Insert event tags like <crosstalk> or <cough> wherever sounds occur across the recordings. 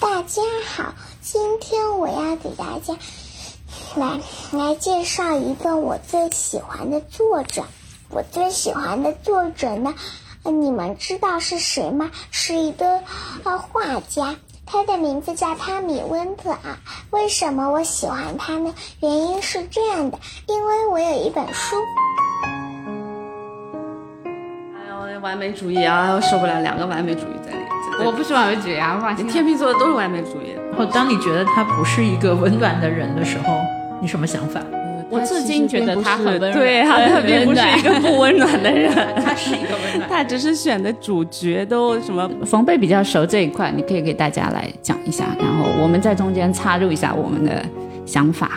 大家好，今天我要给大家来来介绍一个我最喜欢的作者。我最喜欢的作者呢，你们知道是谁吗？是一个呃画家，他的名字叫汤米温特啊。为什么我喜欢他呢？原因是这样的，因为我有一本书。哎呦，完美主义啊！我受不了两个完美主义在。我不是完美主义啊，放心。天秤座的都是完美主义。然后，当你觉得他不是一个温暖的人的时候，你什么想法？我至今觉得他很温暖。对，他他并不是一个 <laughs> 不温暖的人，<laughs> 他是一个温暖。他只是选的主角都什么？冯贝比较熟这一块，你可以给大家来讲一下，然后我们在中间插入一下我们的想法。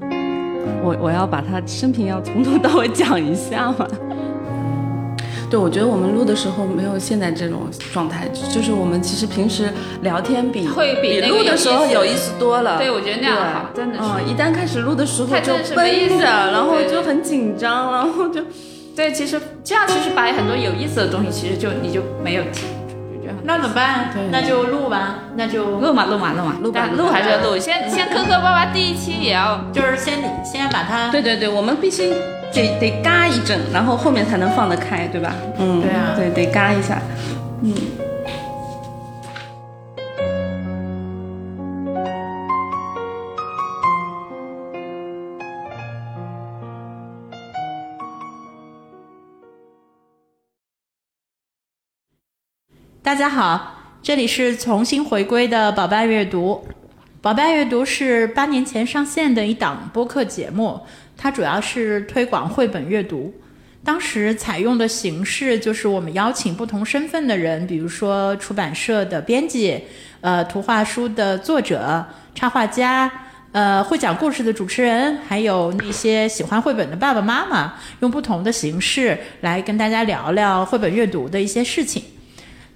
<laughs> 我我要把他生平要从头到尾讲一下嘛。对，我觉得我们录的时候没有现在这种状态，就是我们其实平时聊天比会比录的时候有意思多了。对，我觉得那样好，真的是。嗯，一旦开始录的时候就绷着，然后就很紧张，然后就，对，其实这样其实把很多有意思的东西，其实就你就没有提。那怎么办？那就录吧，那就录嘛，录嘛，录嘛，录吧，录还是要录。先先磕磕巴巴，第一期也要，就是先先把它。对对对，我们必须。得得嘎一阵，然后后面才能放得开，对吧？嗯，对啊，对，得嘎一下。嗯。大家好，这里是重新回归的宝贝阅读。宝贝阅读是八年前上线的一档播客节目。它主要是推广绘本阅读，当时采用的形式就是我们邀请不同身份的人，比如说出版社的编辑、呃图画书的作者、插画家、呃会讲故事的主持人，还有那些喜欢绘本的爸爸妈妈，用不同的形式来跟大家聊聊绘本阅读的一些事情。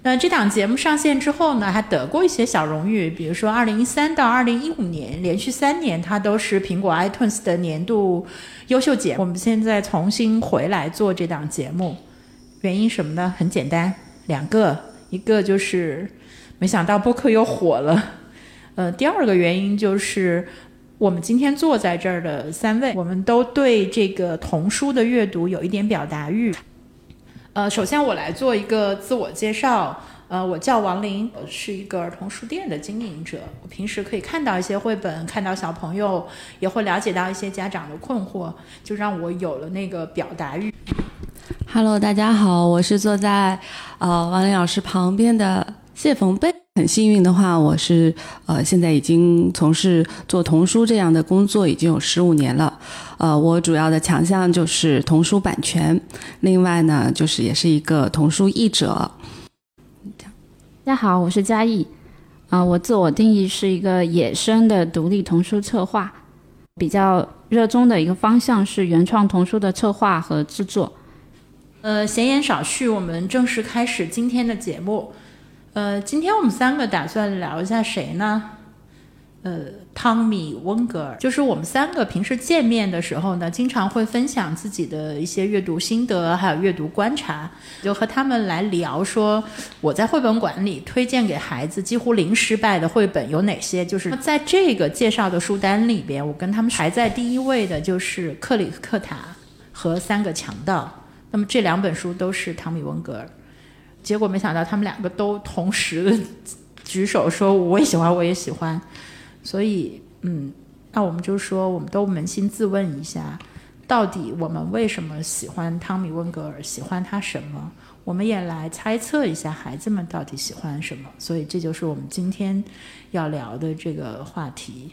那这档节目上线之后呢，还得过一些小荣誉，比如说二零一三到二零一五年连续三年，它都是苹果 iTunes 的年度优秀节目。我们现在重新回来做这档节目，原因什么呢？很简单，两个，一个就是没想到播客又火了，呃，第二个原因就是我们今天坐在这儿的三位，我们都对这个童书的阅读有一点表达欲。呃，首先我来做一个自我介绍。呃，我叫王林，我是一个儿童书店的经营者。我平时可以看到一些绘本，看到小朋友，也会了解到一些家长的困惑，就让我有了那个表达欲。Hello，大家好，我是坐在呃王林老师旁边的谢冯贝。很幸运的话，我是呃现在已经从事做童书这样的工作已经有十五年了。呃，我主要的强项就是童书版权，另外呢就是也是一个童书译者。大家好，我是嘉义。啊，我自我定义是一个野生的独立童书策划，比较热衷的一个方向是原创童书的策划和制作。呃，闲言少叙，我们正式开始今天的节目。呃，今天我们三个打算聊一下谁呢？呃，汤米·温格尔，就是我们三个平时见面的时候呢，经常会分享自己的一些阅读心得，还有阅读观察，就和他们来聊说我在绘本馆里推荐给孩子几乎零失败的绘本有哪些。就是在这个介绍的书单里边，我跟他们排在第一位的就是《克里克塔》和《三个强盗》，那么这两本书都是汤米·温格尔。结果没想到他们两个都同时的举手说我也喜欢，我也喜欢。所以，嗯，那我们就说，我们都扪心自问一下，到底我们为什么喜欢汤米·温格尔？喜欢他什么？我们也来猜测一下孩子们到底喜欢什么。所以，这就是我们今天要聊的这个话题。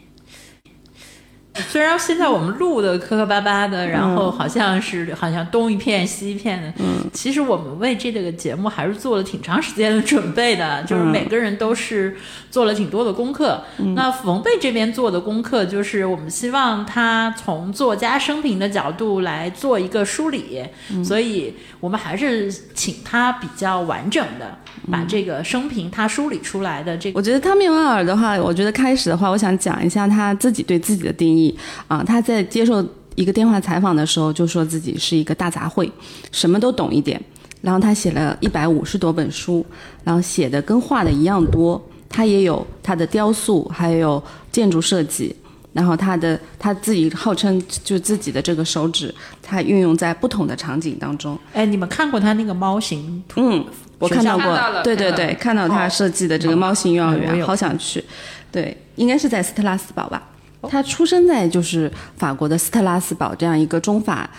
虽然现在我们录的磕磕巴巴的，然后好像是好像东一片西一片的，嗯，其实我们为这个节目还是做了挺长时间的准备的，就是每个人都是做了挺多的功课。那冯贝这边做的功课，就是我们希望他从作家生平的角度来做一个梳理，所以我们还是请他比较完整的把这个生平他梳理出来的这个。我觉得汤米·温尔的话，我觉得开始的话，我想讲一下他自己对自己的定义。啊，他在接受一个电话采访的时候，就说自己是一个大杂烩，什么都懂一点。然后他写了一百五十多本书，然后写的跟画的一样多。他也有他的雕塑，还有建筑设计。然后他的他自己号称就自己的这个手指，他运用在不同的场景当中。哎，你们看过他那个猫型？嗯，我看到过，到对对对，看到他设计的这个猫型幼儿园，好想去。对，应该是在斯特拉斯堡吧。他出生在就是法国的斯特拉斯堡这样一个中法，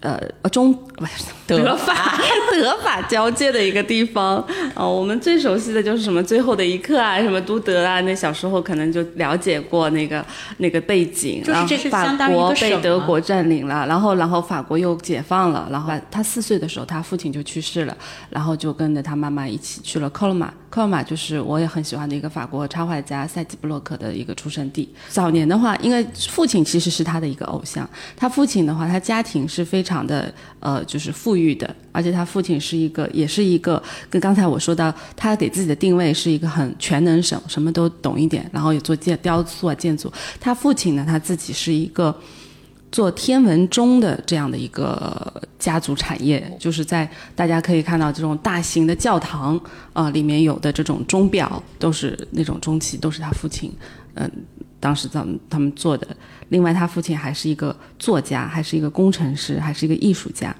呃，呃中不是 <laughs> 德法德法交界的一个地方。哦，我们最熟悉的就是什么《最后的一刻》啊，什么都德啊，那小时候可能就了解过那个那个背景。就是这是然后相当于法国被德国占领了，然后然后法国又解放了，然后他四岁的时候，他父亲就去世了，然后就跟着他妈妈一起去了科罗马。科罗马就是我也很喜欢的一个法国插画家塞吉布洛克的一个出生地。早年的话，因为父亲其实是他的一个偶像，他父亲的话，他家庭是非常常的呃，就是富裕的，而且他父亲是一个，也是一个跟刚才我说到，他给自己的定位是一个很全能手，什么都懂一点，然后也做建雕塑啊、建筑。他父亲呢，他自己是一个。做天文钟的这样的一个家族产业，就是在大家可以看到这种大型的教堂啊、里面有的这种钟表，都是那种钟器，都是他父亲，嗯、当时咱们他们做的。另外，他父亲还是一个作家，还是一个工程师，还是一个艺术家，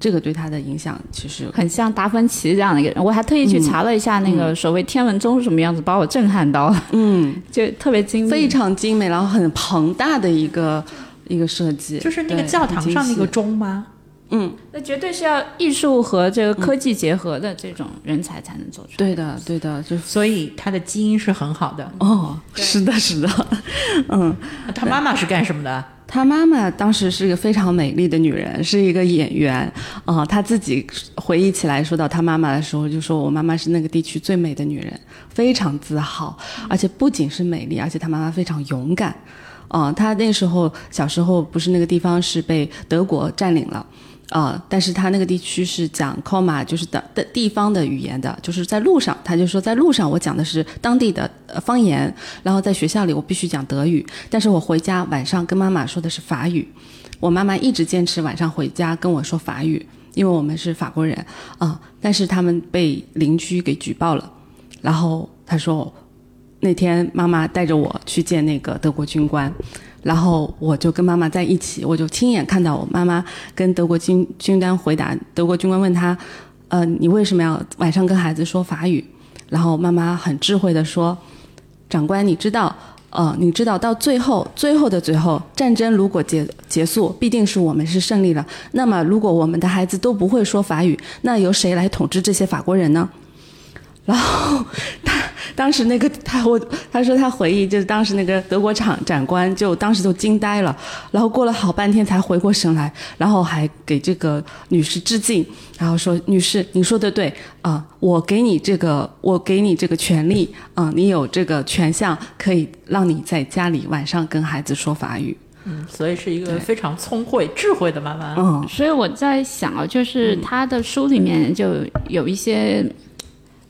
这个对他的影响其实很像达芬奇这样的一个人。我还特意去查了一下那个所谓天文钟是什么样子，把我震撼到了。嗯，<laughs> 就特别精美，非常精美，然后很庞大的一个一个设计，就是那个教堂上那个。钟吗？那绝对是要艺术和这个科技结合的这种人才才能做出来。对的，对的，就所以他的基因是很好的。哦，是的，是的，<laughs> 嗯。他妈妈是干什么的？他妈妈当时是一个非常美丽的女人，是一个演员啊、她自己回忆起来说到她妈妈的时候，就说我妈妈是那个地区最美的女人，非常自豪，而且不仅是美丽，而且她妈妈非常勇敢。啊、她那时候小时候不是那个地方是被德国占领了。啊、但是他那个地区是讲 Koma，就是的的地方的语言的，就是在路上，他就说在路上我讲的是当地的方言，然后在学校里我必须讲德语，但是我回家晚上跟妈妈说的是法语，我妈妈一直坚持晚上回家跟我说法语，因为我们是法国人啊、但是他们被邻居给举报了，然后他说那天妈妈带着我去见那个德国军官。然后我就跟妈妈在一起，我就亲眼看到我妈妈跟德国军军官回答，德国军官问他，呃，你为什么要晚上跟孩子说法语？然后妈妈很智慧的说，长官，你知道，呃，你知道到最后，最后的最后，战争如果结结束，必定是我们是胜利了。那么，如果我们的孩子都不会说法语，那由谁来统治这些法国人呢？然后他 <laughs> 当时那个他我他说他回忆就是当时那个德国厂长官就当时就惊呆了，然后过了好半天才回过神来，然后还给这个女士致敬，然后说女士你说的对啊、我给你这个我给你这个权利啊、你有这个权项可以让你在家里晚上跟孩子说法语，嗯，所以是一个非常聪慧、智慧的妈妈。嗯所以我在想啊，就是他的书里面就有一些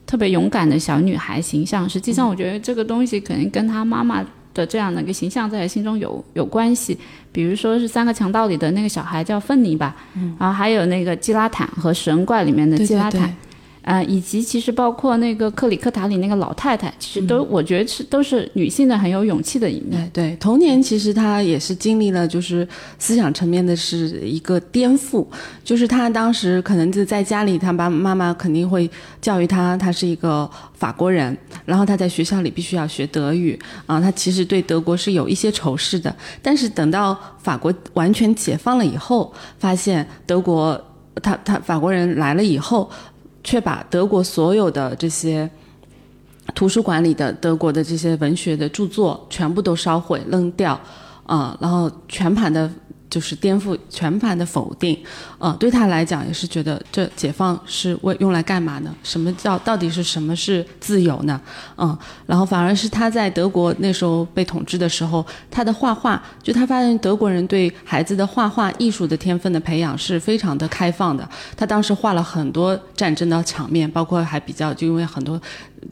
特别勇敢的小女孩形象。实际上，我觉得这个东西可能跟她妈妈的这样的一个形象在心中有有关系。比如说是《三个强盗》里的那个小孩叫芬妮吧，然后还有那个基拉坦和《食人怪》里面的基拉坦。对呃，以及其实包括那个克里克塔里那个老太太，其实都、我觉得是都是女性的很有勇气的一面。对对，童年其实她也是经历了，就是思想层面的是一个颠覆，就是她当时可能就在家里，她爸妈妈肯定会教育她，她是一个法国人，然后她在学校里必须要学德语啊，她其实对德国是有一些仇视的，但是等到法国完全解放了以后，发现德国他他法国人来了以后，却把德国所有的这些。图书馆里的德国的这些文学的著作全部都烧毁扔掉，啊、然后全盘的就是颠覆，全盘的否定，啊、对他来讲也是觉得这解放是为用来干嘛呢？什么叫到底是什么是自由呢？嗯，然后反而是他在德国那时候被统治的时候，他的画画，就他发现德国人对孩子的画画艺术的天分的培养是非常的开放的。他当时画了很多战争的场面，包括还比较就因为很多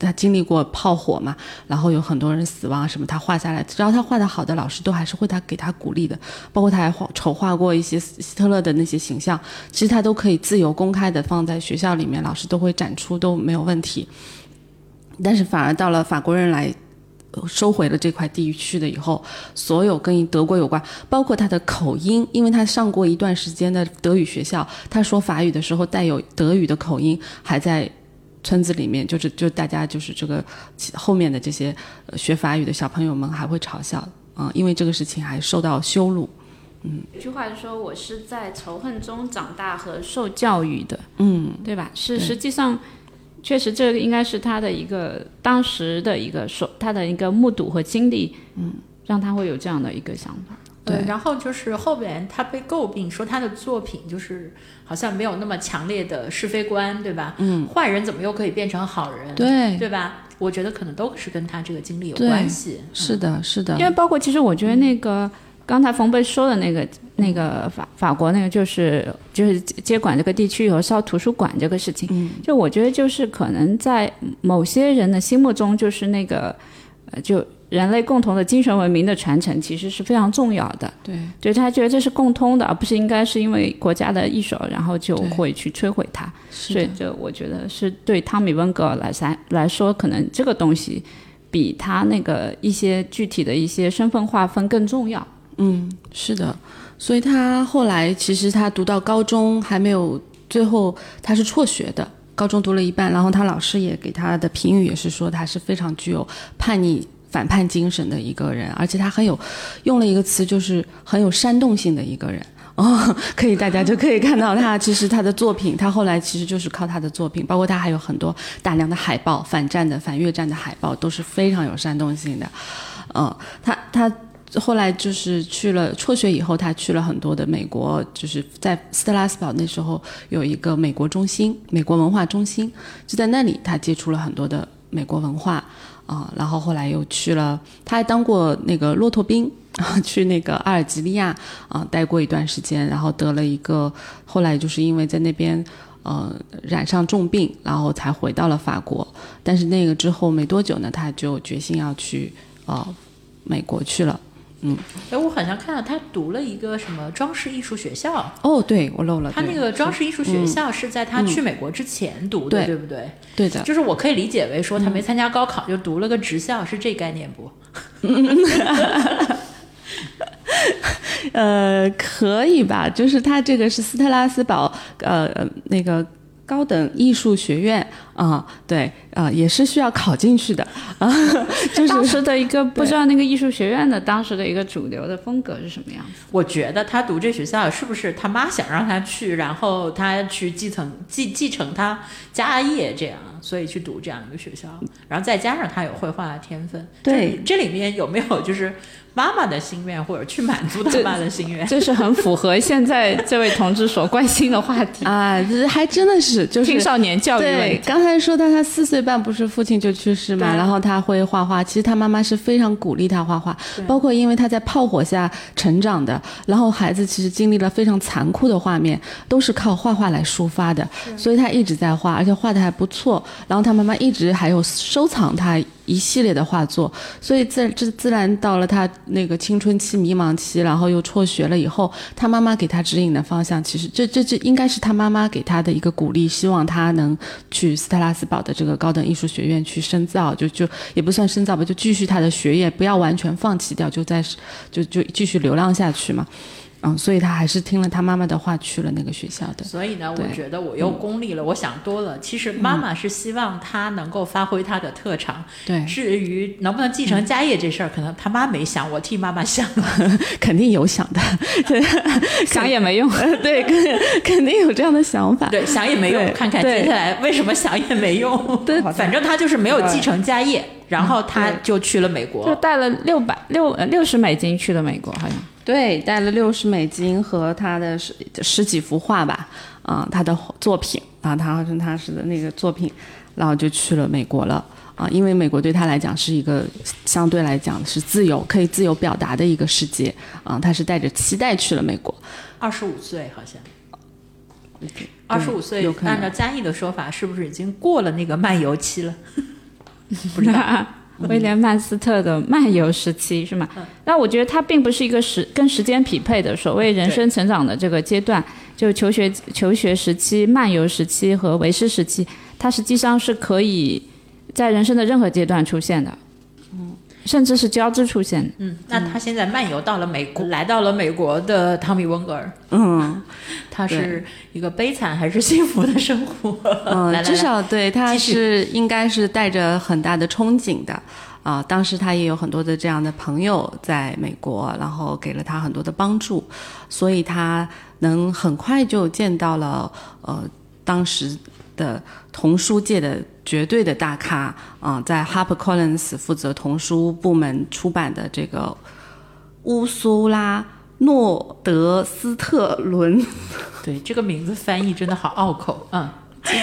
他经历过炮火嘛，然后有很多人死亡什么，他画下来，只要他画的好的，老师都还是会他给他鼓励的。包括他还画筹划过一些希特勒的那些形象，其实他都可以自由公开的放在学校里面，老师都会展出，都没有问题。但是反而到了法国人来。收回了这块地区的以后，所有跟德国有关，包括他的口音，因为他上过一段时间的德语学校，他说法语的时候带有德语的口音，还在村子里面，就是就大家就是这个后面的这些学法语的小朋友们还会嘲笑啊，因为这个事情还受到羞辱。嗯，有句话就说我是在仇恨中长大和受教育的，嗯，对吧？是实际上。确实，这个应该是他的一个当时的一个说他的一个目睹和经历，嗯，让他会有这样的一个想法。对，然后就是后边他被诟病说他的作品就是好像没有那么强烈的是非观，对吧？嗯，坏人怎么又可以变成好人？对，对吧？我觉得可能都是跟他这个经历有关系。是的，是的。因为包括其实我觉得那个。刚才冯贝说的那个那个法法国那个就是就是接管这个地区以后烧图书馆这个事情，就我觉得就是可能在某些人的心目中，就是那个呃，就人类共同的精神文明的传承，其实是非常重要的。对，就他觉得这是共通的，而不是应该是因为国家的一手，然后就会去摧毁它。所以，就我觉得是对汤米温格来三来说，可能这个东西比他那个一些具体的一些身份划分更重要。嗯，是的，所以他后来其实他读到高中还没有，最后他是辍学的，高中读了一半，然后他老师也给他的评语也是说他是非常具有叛逆反叛精神的一个人，而且他很有用了一个词就是很有煽动性的一个人 <laughs> 哦，可以大家就可以看到他其实他的作品，他后来其实就是靠他的作品，包括他还有很多大量的海报，反战的反越战的海报都是非常有煽动性的，嗯，他他。后来就是去了辍学以后，他去了很多的美国，就是在斯特拉斯堡那时候有一个美国中心，美国文化中心，就在那里他接触了很多的美国文化啊。然后后来又去了，他还当过那个骆驼兵，<laughs> 去那个阿尔及利亚啊待过一段时间，然后得了一个，后来就是因为在那边呃染上重病，然后才回到了法国。但是那个之后没多久呢，他就决心要去呃美国去了。嗯，哎，我好像看到他读了一个什么装饰艺术学校。哦，对，我漏了。他那个装饰艺术学校是在他去美国之前读的，对不对？对的。就是我可以理解为说他没参加高考就读了个职校，是这概念不？<laughs> 呃，可以吧？就是他这个是斯特拉斯堡，呃，那个。高等艺术学院啊，对啊，也是需要考进去的啊。<laughs> 就是当时的一个不知道那个艺术学院的当时的一个主流的风格是什么样子？我觉得他读这学校是不是他妈想让他去，然后他去继承继继承他家业这样，所以去读这样一个学校，然后再加上他有绘画的天分。对，这里面有没有就是？妈妈的心愿，或者去满足他妈的心愿，这是很符合现在这位同志所关心的话题 <laughs> 啊！这还真的是就是青少年教育。对，刚才说到他四岁半，不是父亲就去世嘛，然后他会画画。其实他妈妈是非常鼓励他画画，包括因为他在炮火下成长的，然后孩子其实经历了非常残酷的画面，都是靠画画来抒发的，所以他一直在画，而且画的还不错。然后他妈妈一直还有收藏他。一系列的画作，所以自这自然到了他那个青春期迷茫期，然后又辍学了以后，他妈妈给他指引的方向，其实这这这应该是他妈妈给他的一个鼓励，希望他能去斯特拉斯堡的这个高等艺术学院去深造，就就也不算深造吧，就继续他的学业，不要完全放弃掉，就在就就继续流浪下去嘛。嗯，所以他还是听了他妈妈的话去了那个学校的。所以呢，我觉得我又功利了，我想多了。其实妈妈是希望他能够发挥他的特长。对。至于能不能继承家业这事儿，可能他妈没想，我替妈妈想了。<laughs> 肯定有想的，<laughs> 想也没用。对，肯肯定有这样的想法。对，想也没用。看看接下来为什么想也没用。对，反正他就是没有继承家业，然后他就去了美国，就带了六百六六十美金去了美国，好像。对，带了六十美金和他的十十几幅画吧，啊，他的作品啊，他好像他是的那个作品，然后就去了美国了啊，因为美国对他来讲是一个相对来讲是自由、可以自由表达的一个世界啊，他是带着期待去了美国。二十五岁好像，二十五岁，按照嘉义的说法，是不是已经过了那个漫游期了？<laughs> 不知道。<laughs> 威廉曼斯特的漫游时期是吗？那我觉得它并不是一个时跟时间匹配的所谓人生成长的这个阶段，就求学求学时期、漫游时期和为师时期，它实际上是可以在人生的任何阶段出现的，嗯，甚至是交织出现。嗯，那他现在漫游到了美国，来到了美国的汤米温格尔，嗯 <laughs> 他是一个悲惨还是幸福的生活？嗯，<laughs> 来来至少对他是应该是带着很大的憧憬的。啊，当时他也有很多的这样的朋友在美国，然后给了他很多的帮助，所以他能很快就见到了呃当时的童书界的绝对的大咖啊、在 HarperCollins 负责童书部门出版的这个乌苏拉诺德斯特伦，<laughs> 对这个名字翻译真的好拗口，嗯，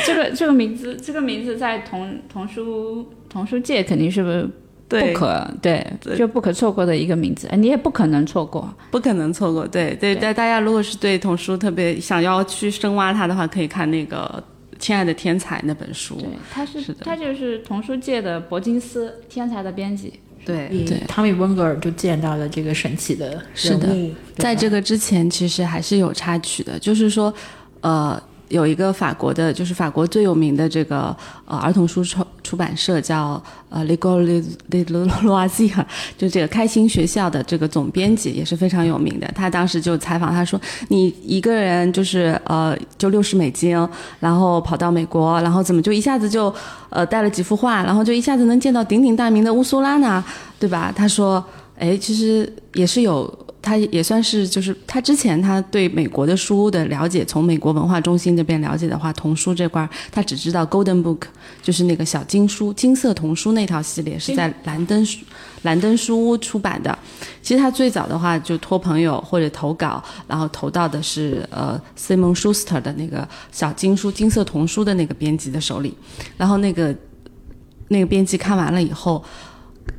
这个这个名字，这个名字在童童书童书界肯定是不是不可对对。就不可错过的一个名字，哎你也不可能错过。不可能错过，对对，但大家如果是对童书特别想要去深挖它的话，可以看那个《亲爱的天才》那本书。对，他是是他就是童书界的伯金斯，天才的编辑。对对，汤米温格尔就见到了这个神奇的人是的物，在这个之前，其实还是有插曲的，就是说，呃，有一个法国的，就是法国最有名的这个呃儿童书出出版社叫呃 l e g o l e l o i s i r 就这个开心学校的这个总编辑也是非常有名的。他当时就采访他说：“你一个人就是呃就六十美金，然后跑到美国，然后怎么就一下子就呃带了几幅画，然后就一下子能见到鼎鼎大名的乌苏拉呢？对吧？”他说。哎，其实也是有，他也算是就是他之前他对美国的书的了解，从美国文化中心这边了解的话，童书这块儿他只知道 Golden Book，就是那个小金书、金色童书那套系列是在兰登书兰登书屋出版的。其实他最早的话就托朋友或者投稿，然后投到的是呃 Simon Schuster 的那个小金书、金色童书的那个编辑的手里，然后那个那个编辑看完了以后。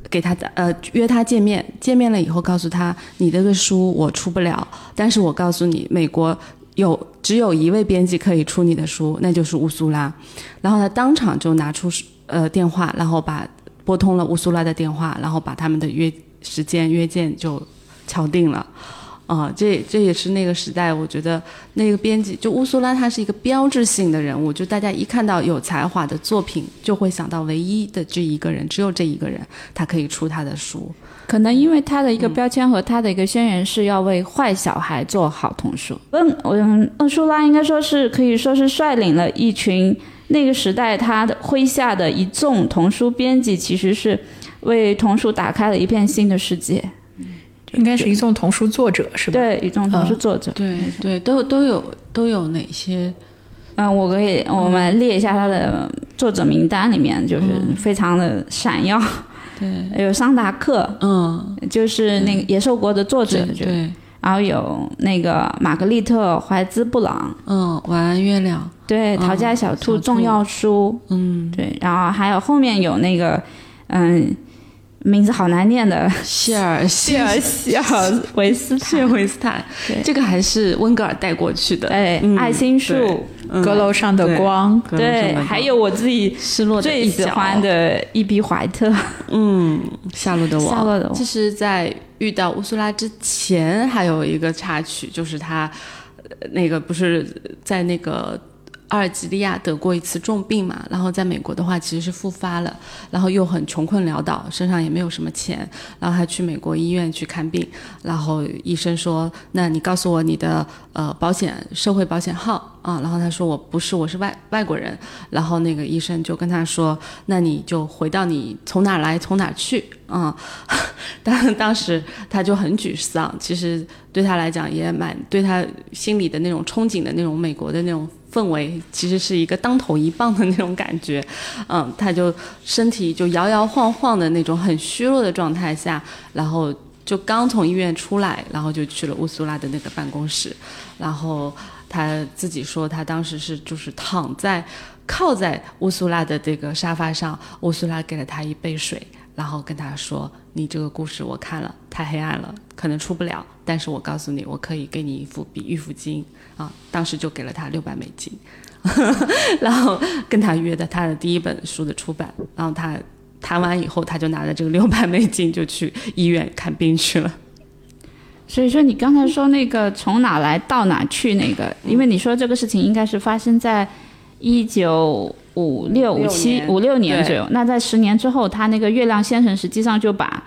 给他呃约他见面，见面了以后告诉他，你这个书我出不了，但是我告诉你，美国有只有一位编辑可以出你的书，那就是乌苏拉。然后他当场就拿出呃电话，然后把拨通了乌苏拉的电话，然后把他们的约时间约见就敲定了。啊、这这也是那个时代，我觉得那个编辑就乌苏拉，她是一个标志性的人物，就大家一看到有才华的作品，就会想到唯一的这一个人，只有这一个人，他可以出他的书。可能因为他的一个标签和他的一个宣言是要为坏小孩做好童书。嗯嗯，厄舒拉应该说是可以说是率领了一群那个时代他的麾下的一众童书编辑，其实是为童书打开了一片新的世界。应该是一众童书作者是吧？对，一众童书作者。对对，都都有都有哪些？嗯，我可以我们列一下他的作者名单，里面就是非常的闪耀。对，有桑达克，嗯，就是那个《野兽国》的作者，对对，然后有那个玛格丽特·怀兹·布朗，嗯，晚安月亮，对，《逃家》小兔。重要书，嗯，对，然后还有后面有那个，嗯，名字好难念的谢尔谢尔谢尔维斯谢坦，维斯坦对，这个还是温格尔带过去的。哎，嗯爱心树，嗯阁楼上的光，对，的还有我自己失落的最喜欢的伊比怀特，嗯，夏洛的我，夏洛的我其实，在遇到乌苏拉之前，还有一个插曲，就是他呃那个不是在那个阿尔及利亚得过一次重病嘛，然后在美国的话其实是复发了，然后又很穷困潦倒，身上也没有什么钱，然后他去美国医院去看病，然后医生说，那你告诉我你的呃保险社会保险号啊，然后他说我不是，我是外外国人，然后那个医生就跟他说，那你就回到你从哪来从哪去啊。<laughs> 当当时他就很沮丧，其实对他来讲也蛮对他心里的那种憧憬的那种美国的那种氛围，其实是一个当头一棒的那种感觉。嗯，他就身体就摇摇晃晃的那种很虚弱的状态下，然后就刚从医院出来，然后就去了乌苏拉的那个办公室，然后他自己说他当时是就是躺在靠在乌苏拉的这个沙发上，乌苏拉给了他一杯水，然后跟他说：“你这个故事我看了，太黑暗了，可能出不了，但是我告诉你，我可以给你一副比喻腹金啊。”当时就给了他六百美金，<laughs> 然后跟他约的他的第一本书的出版，然后他谈完以后，他就拿着这个六百美金就去医院看病去了。所以说你刚才说那个从哪来到哪去那个，因为你说这个事情应该是发生在一九五六五七五六年左右。那在十年之后，他那个月亮先生实际上就把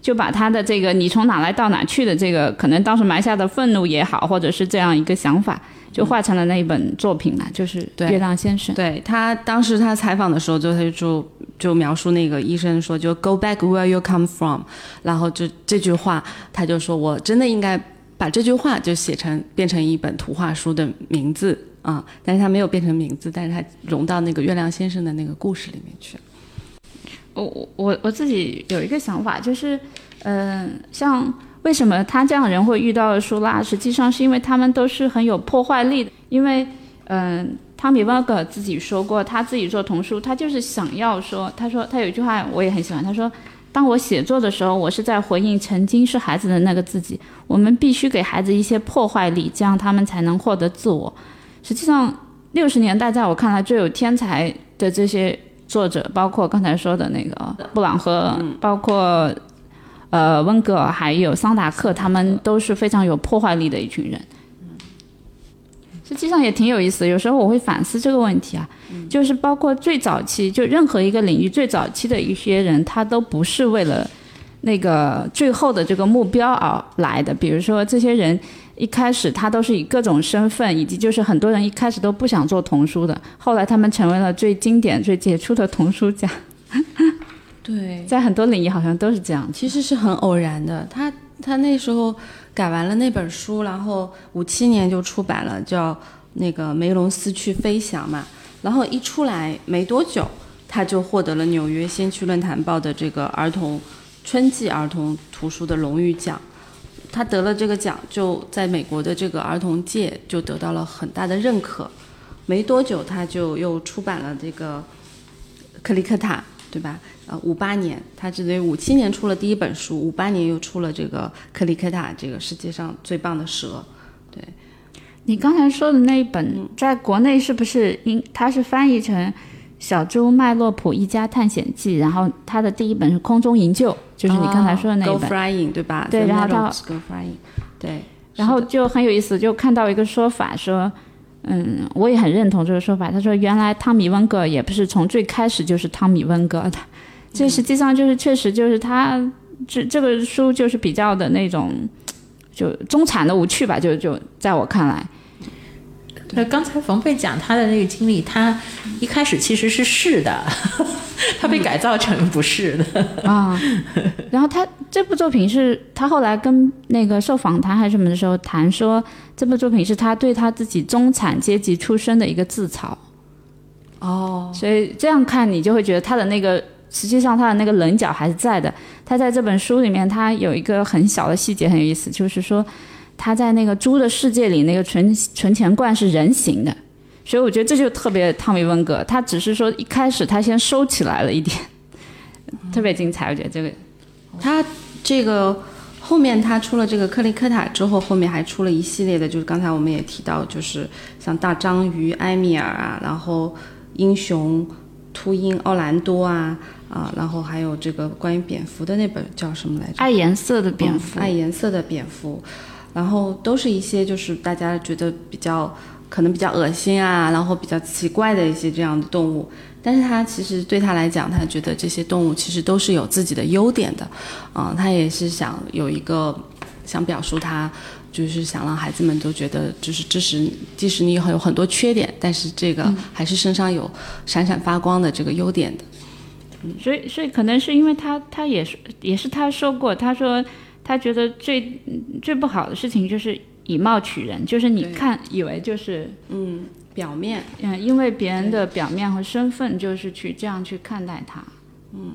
就把他的这个你从哪来到哪去的这个可能当时埋下的愤怒也好，或者是这样一个想法，就画成了那一本作品嘛，就是《月亮先生》。对他当时他采访的时候，就他就就描述那个医生说，就 Go back where you come from，然后就这句话，他就说我真的应该把这句话就写成变成一本图画书的名字啊，但是他没有变成名字，但是他融到那个月亮先生的那个故事里面去了。我我我自己有一个想法，就是，嗯，像为什么他这样的人会遇到舒拉？实际上是因为他们都是很有破坏力的。因为，嗯，汤米·温格自己说过，他自己做童书，他就是想要说，他说他有一句话我也很喜欢，他说，当我写作的时候，我是在回应曾经是孩子的那个自己。我们必须给孩子一些破坏力，这样他们才能获得自我。实际上，六十年代在我看来最有天才的这些。作者包括刚才说的那个布朗和，包括呃温格尔，还有桑达克，他们都是非常有破坏力的一群人。实际上也挺有意思，有时候我会反思这个问题啊，就是包括最早期，就任何一个领域最早期的一些人，他都不是为了那个最后的这个目标而来的。比如说这些人。一开始他都是以各种身份，以及就是很多人一开始都不想做童书的，后来他们成为了最经典、最杰出的童书家。对，<laughs> 在很多领域好像都是这样。其实是很偶然的。他他那时候改完了那本书，然后五七年就出版了，叫那个梅隆斯去飞翔嘛。然后一出来没多久，他就获得了纽约先驱论坛报的这个儿童春季儿童图书的荣誉奖。他得了这个奖，就在美国的这个儿童界就得到了很大的认可。没多久，他就又出版了这个《克里克塔》，对吧？呃，五八年，他只于五七年出了第一本书，五八年又出了这个《克里克塔》，这个世界上最棒的蛇。对，你刚才说的那一本，在国内是不是应它是翻译成？小猪麦洛普一家探险记，然后他的第一本是空中营救，就是你刚才说的那一本，对吧？对，然后他，对，然后就很有意思，就看到一个说法说，嗯，我也很认同这个说法。他说，原来汤米温格也不是从最开始就是汤米温格的，这实际上就是确实就是他这这个书就是比较的那种，就中产的无趣吧，就就在我看来。那刚才冯贝讲他的那个经历，他一开始其实是是的，<laughs> 他被改造成不是的啊。<laughs> 然后他这部作品是他后来跟那个受访谈还是什么的时候谈说，这部作品是他对他自己中产阶级出身的一个自嘲。哦，所以这样看你就会觉得他的那个实际上他的那个棱角还是在的。他在这本书里面，他有一个很小的细节很有意思，就是说。他在那个猪的世界里，那个存存钱罐是人形的，所以我觉得这就特别汤米温格。他只是说一开始他先收起来了一点，<laughs> 特别精彩。我觉得这个，他这个后面他出了这个克利克塔之后，后面还出了一系列的，就是刚才我们也提到，就是像大章鱼埃米尔啊，然后英雄秃鹰奥兰多啊啊，然后还有这个关于蝙蝠的那本叫什么来着？爱颜色的蝙蝠，爱颜色的蝙蝠。然后都是一些就是大家觉得比较可能比较恶心啊，然后比较奇怪的一些这样的动物，但是他其实对他来讲，他觉得这些动物其实都是有自己的优点的，啊，他也是想有一个想表述他，就是想让孩子们都觉得就是知识，即使你有很多缺点，但是这个还是身上有闪闪发光的这个优点的。所以，所以可能是因为他，他也是也是他说过，他说。他觉得最最不好的事情就是以貌取人，就是你看以为就是嗯表面嗯，因为别人的表面和身份，就是去这样去看待他。嗯，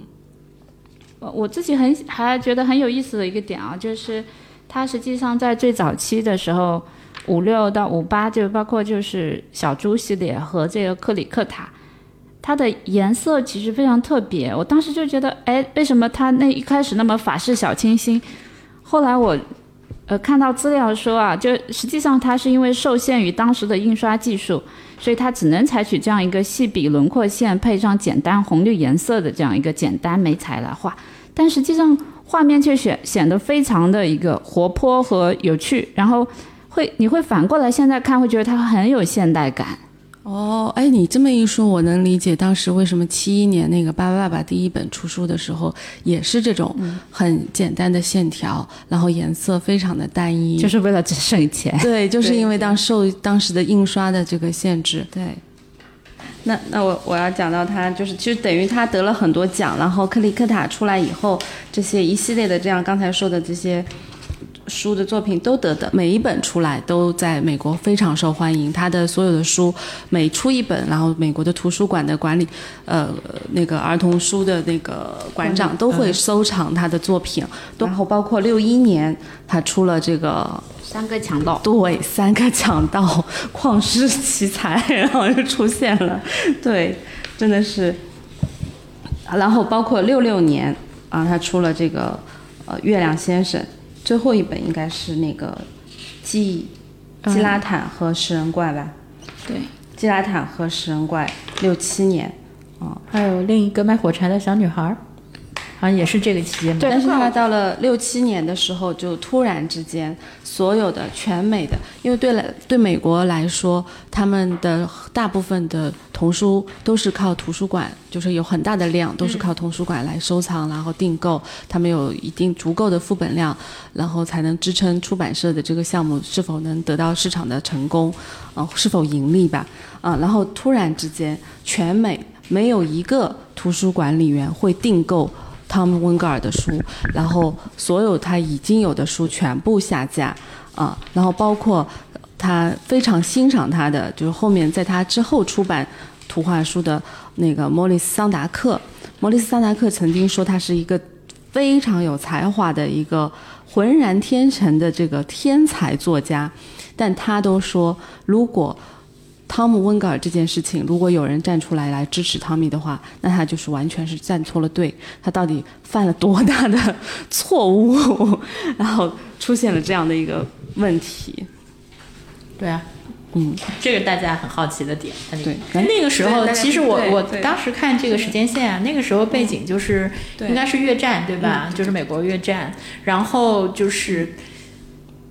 我我自己很还觉得很有意思的一个点啊，就是他实际上在最早期的时候，五六到五八就包括就是小猪系列和这个克里克塔，它的颜色其实非常特别。我当时就觉得，哎，为什么他那一开始那么法式小清新？后来我，呃，看到资料说啊，就实际上它是因为受限于当时的印刷技术，所以它只能采取这样一个细笔轮廓线配上简单红绿颜色的这样一个简单眉彩来画，但实际上画面却显显得非常的一个活泼和有趣，然后会你会反过来现在看会觉得它很有现代感。哦，哎，你这么一说，我能理解当时为什么七一年那个《巴巴爸爸》第一本出书的时候，也是这种很简单的线条，然后颜色非常的单一，就是为了省钱。对，<laughs> 就是因为当受当时的印刷的这个限制。对，那那我我要讲到他，就是其实等于他得了很多奖，然后克里克塔出来以后，这些一系列的这样刚才说的这些。书的作品都得的，每一本出来都在美国非常受欢迎。他的所有的书每出一本，然后美国的图书馆的管理，呃，那个儿童书的那个馆长都会收藏他的作品。然后包括六一年，他出了这个三个强盗，对，三个强盗，旷世奇才，然后就出现了，<laughs> 对，真的是。然后包括六六年啊，他出了这个呃月亮先生。最后一本应该是那个基基拉坦和食人怪吧？对，基拉坦和食人怪六七年，啊，还有另一个卖火柴的小女孩。好像也是这个期间，但是他到了六七年的时候，就突然之间，所有的全美的，因为对来对美国来说，他们的大部分的童书都是靠图书馆，就是有很大的量，都是靠图书馆来收藏，然后订购，他们有一定足够的副本量，然后才能支撑出版社的这个项目是否能得到市场的成功，啊，是否盈利吧，啊，然后突然之间，全美没有一个图书管理员会订购。汤姆·温格尔的书，然后所有他已经有的书全部下架，啊，然后包括他非常欣赏他的，就是后面在他之后出版图画书的那个莫里斯·桑达克。莫里斯·桑达克曾经说他是一个非常有才华的一个浑然天成的这个天才作家，但他都说如果。汤姆·温格尔这件事情，如果有人站出来来支持汤米的话，那他就是完全是站错了队。他到底犯了多大的错误，然后出现了这样的一个问题？对啊，嗯，这个大家很好奇的点。对，那个时候其实我我当时看这个时间线啊，那个时候背景就是应该是越战对吧？就是美国越战，然后就是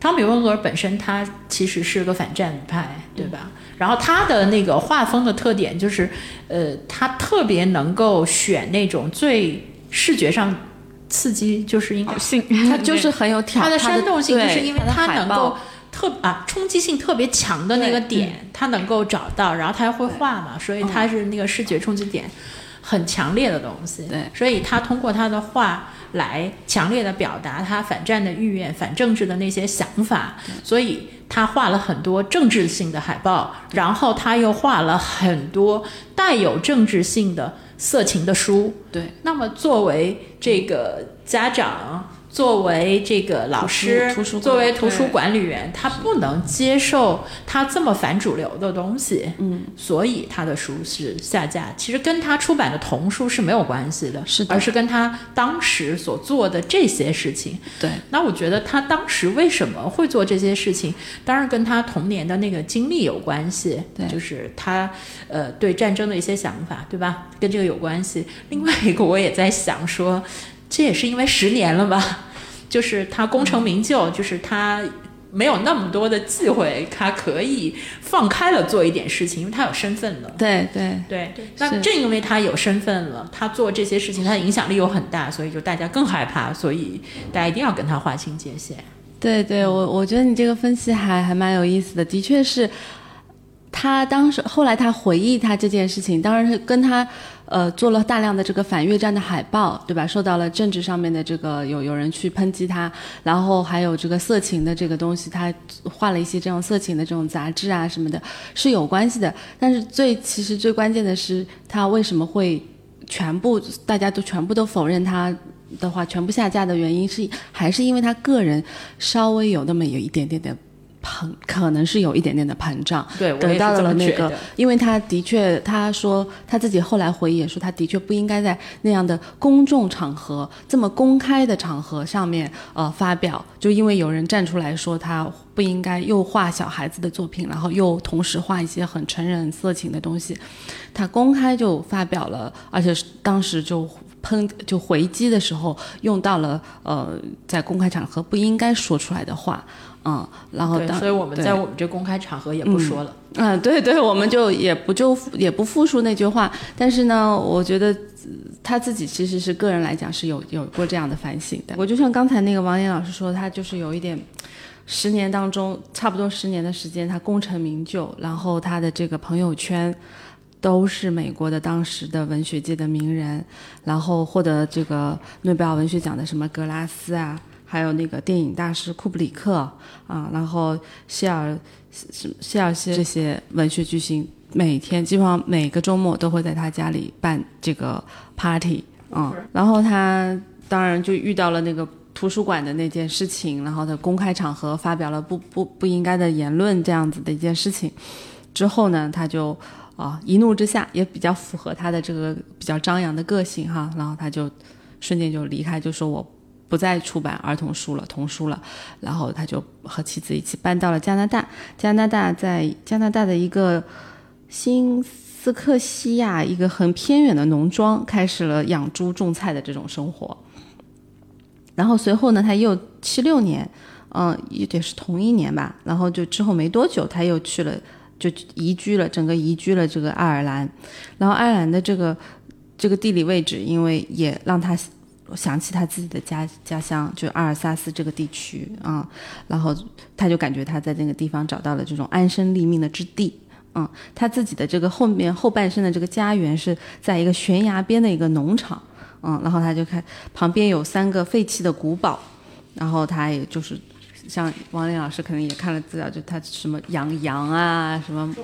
汤米·温格尔本身他其实是个反战派，对吧？然后他的那个画风的特点就是，呃，他特别能够选那种最视觉上刺激，就是应该性，<laughs> <laughs> 他就是很有挑，他的煽动性，就是因为他能够特啊冲击性特别强的那个点，他能够找到，然后他还会画嘛，所以他是那个视觉冲击点很强烈的东西。对，所以他通过他的画来强烈的表达他反战的意愿、反政治的那些想法，所以。他画了很多政治性的海报，然后他又画了很多带有政治性的色情的书。对，那么作为这个家长。作为这个老师，图书作为图书管理员，他不能接受他这么反主流的东西，嗯，所以他的书是下架。其实跟他出版的童书是没有关系的，是，而是跟他当时所做的这些事情。对，那我觉得他当时为什么会做这些事情，当然跟他童年的那个经历有关系，对，就是他呃对战争的一些想法，对吧？跟这个有关系。另外一个我也在想说。这也是因为十年了吧，<laughs> 就是他功成名就，就是他没有那么多的忌讳，他可以放开了做一点事情，因为他有身份了。对对对，那正因为他有身份了，他做这些事情，他的影响力又很大，所以就大家更害怕，所以大家一定要跟他划清界限。对对，我我觉得你这个分析还还蛮有意思的，的确是。他当时后来他回忆他这件事情，当然是跟他，呃，做了大量的这个反越战的海报，对吧？受到了政治上面的这个有有人去抨击他，然后还有这个色情的这个东西，他画了一些这种色情的这种杂志啊什么的，是有关系的。但是最其实最关键的是，他为什么会全部大家都全部都否认他的话，全部下架的原因是还是因为他个人稍微有那么有一点点的。膨可能是有一点点的膨胀，对，得到了那个，因为他的确，他说他自己后来回忆也说，他的确不应该在那样的公众场合、这么公开的场合上面呃发表，就因为有人站出来说他不应该又画小孩子的作品，然后又同时画一些很成人色情的东西，他公开就发表了，而且当时就。喷就回击的时候用到了呃在公开场合不应该说出来的话，嗯，然后，当所以我们在我们这公开场合也不说了。嗯，对对，我们就也不就也不复述那句话，但是呢，我觉得呃他自己其实是个人来讲是有有过这样的反省的。我就像刚才那个王岩老师说，他就是有一点，十年当中差不多十年的时间，他功成名就，然后他的这个朋友圈。都是美国的当时的文学界的名人，然后获得这个诺贝尔文学奖的什么格拉斯啊，还有那个电影大师库布里克啊，然后希尔希希尔西这些文学巨星，每天基本上每个周末都会在他家里办这个 party，嗯，然后他当然就遇到了那个图书馆的那件事情，然后在公开场合发表了不不不应该的言论这样子的一件事情，之后呢，他就啊一怒之下也比较符合他的这个比较张扬的个性哈，然后他就瞬间就离开，就说我。不再出版儿童书了，童书了，然后他就和妻子一起搬到了加拿大。加拿大在加拿大的一个新斯克西亚一个很偏远的农庄，开始了养猪种菜的这种生活。然后随后呢，他又七六年，嗯，也得是同一年吧。然后就之后没多久，他又去了，就移居了，整个移居了这个爱尔兰。然后爱尔兰的这个这个地理位置，因为也让他想起他自己的家家乡，就阿尔萨斯这个地区啊、然后他就感觉他在那个地方找到了这种安身立命的之地。嗯，他自己的这个后面后半生的这个家园是在一个悬崖边的一个农场，嗯，然后他就看旁边有三个废弃的古堡，然后他也就是像王林老师可能也看了资料，就他什么养羊啊，什么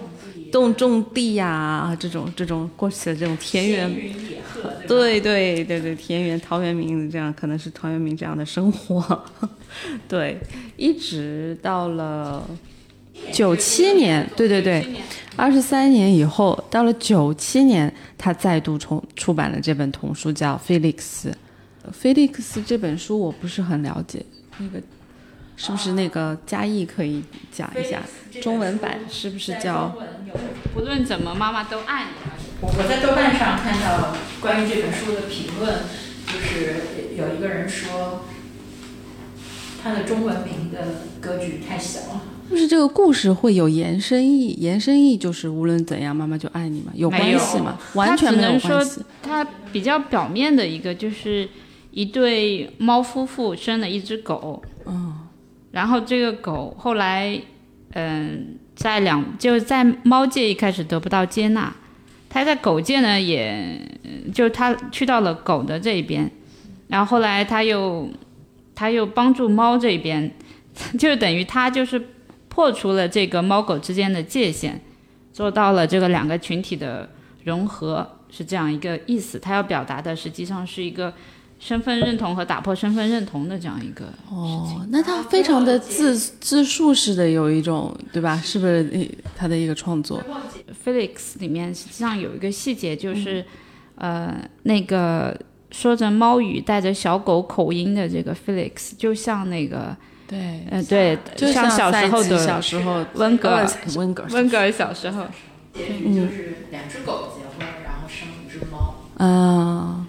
种种地呀、这种这种过去的这种田园，对对对对，田园陶渊明这样可能是陶渊明这样的生活，<laughs> 对，一直到了九七年，对对对，二十三年以后，到了九七年，他再度重出版了这本童书，叫《菲利克斯》。菲利克斯这本书我不是很了解，那个是不是那个嘉义可以讲一下中文版是不是叫？不论怎么，妈妈都爱你。我我在豆瓣上看到关于这本书的评论，就是有一个人说，它的中文名的格局太小了。就是这个故事会有延伸意，延伸意就是无论怎样，妈妈就爱你嘛，有关系吗？完全没有他只能说关系。它比较表面的一个就是一对猫夫妇生了一只狗，嗯，然后这个狗后来，嗯、在两就是在猫界一开始得不到接纳，它在狗界呢也，就它去到了狗的这一边，然后后来它又它又帮助猫这边，就等于它就是破除了这个猫狗之间的界限，做到了这个两个群体的融合，是这样一个意思。它要表达的实际上是一个身份认同和打破身份认同的这样一个哦，那他非常的自自述式的有一种，对吧？是不是呃他的一个创作？Felix 里面实际上有一个细节，就是、呃那个说着猫语带着小狗口音的这个 Felix，就像那个对，呃对，就像小时候的小时候温格尔呃温格尔温格尔小时候。结局就是两只狗结婚，然后生一只猫。啊，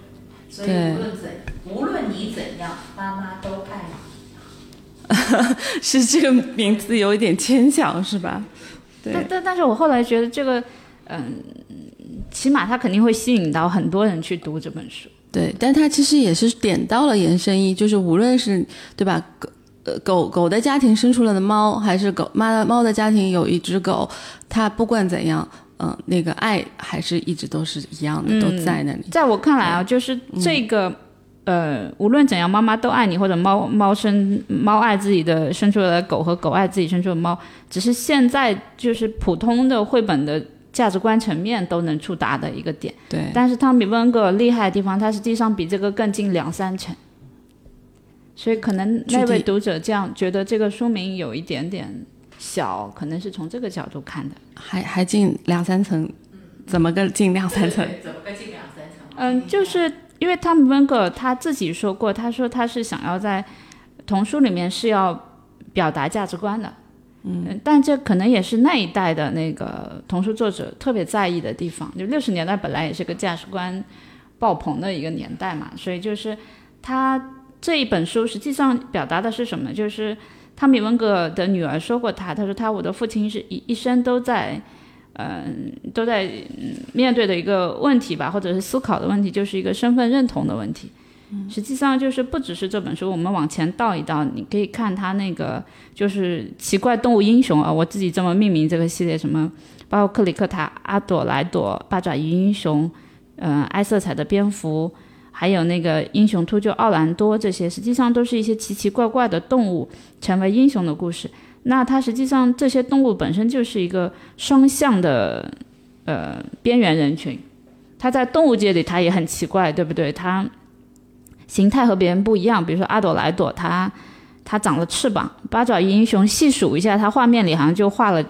所以对无论怎，无论你怎样，妈妈都爱你。<laughs> 是这个名字有一点牵强，是吧？对但但但是我后来觉得这个，嗯，起码它肯定会吸引到很多人去读这本书。对，但它其实也是点到了延伸意，就是无论是对吧，狗呃狗狗的家庭生出来的猫，还是狗妈猫的家庭有一只狗，它不管怎样，嗯、那个爱还是一直都是一样的，都在那里。在我看来啊，就是这个，呃，无论怎样，妈妈都爱你，或者猫猫生猫爱自己的生出来的狗和狗爱自己生出的猫，只是现在就是普通的绘本的价值观层面都能触达的一个点。对，但是汤米温格尔厉害的地方，它实际上比这个更近两三层，所以可能那位读者这样觉得这个书名有一点点小，可能是从这个角度看的。还还近两三层，怎么个近两三层？怎么个进两三层？嗯，就是因为汤姆温格尔他自己说过，他说他是想要在童书里面是要表达价值观的，嗯，但这可能也是那一代的那个童书作者特别在意的地方。就六十年代本来也是个价值观爆棚的一个年代嘛，所以就是他这一本书实际上表达的是什么？就是汤米温格尔的女儿说过他，他说他我的父亲是一一生都在，嗯、都在、嗯面对的一个问题吧，或者是思考的问题，就是一个身份认同的问题。实际上就是不只是这本书，我们往前倒一倒，你可以看他那个就是奇怪动物英雄啊，我自己这么命名这个系列，什么包括克里克塔、阿朵莱朵、八爪鱼英雄，呃，爱色彩的蝙蝠，还有那个英雄秃鹫奥兰多，这些实际上都是一些奇奇怪怪的动物成为英雄的故事。那它实际上这些动物本身就是一个双向的呃边缘人群，它在动物界里它也很奇怪，对不对？它形态和别人不一样，比如说阿朵莱朵，它它长了翅膀；八爪鱼英雄细数一下，它画面里好像就画了，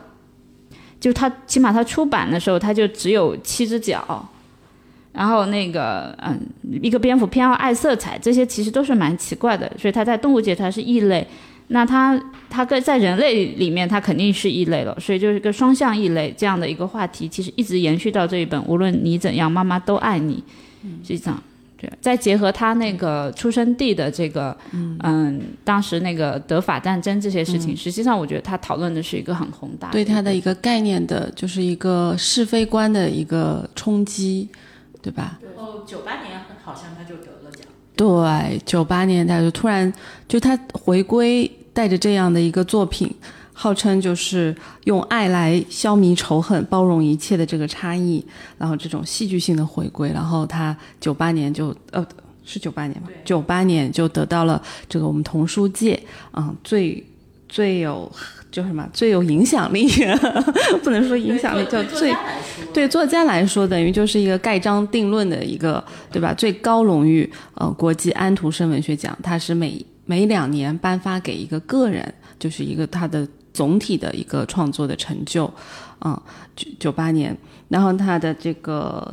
就它起码它出版的时候，它就只有七只脚。然后那个嗯，一个蝙蝠偏好爱色彩，这些其实都是蛮奇怪的，所以它在动物界它是异类。那它它跟在人类里面它肯定是异类了，所以就是个双向异类这样的一个话题，其实一直延续到这一本，无论你怎样，妈妈都爱你。实际上，对，再结合他那个出生地的这个，嗯当时那个德法战争这些事情，实际上我觉得他讨论的是一个很宏大对他的一个概念的，就是一个是非观的一个冲击，对吧？然后九八年好像他就得。对，九八年他就突然就他回归，带着这样的一个作品，号称就是用爱来消弭仇恨、包容一切的这个差异，然后这种戏剧性的回归，然后他九八年就呃是九八年吧，九八年就得到了这个我们童书界嗯最最有叫什么最有影响力，<laughs> 不能说影响力，叫最对作家来说，等于就是一个盖章定论的一个，对吧？最高荣誉，呃，国际安徒生文学奖，它是每每两年颁发给一个个人，就是一个他的总体的一个创作的成就，嗯，九九八年，然后他的这个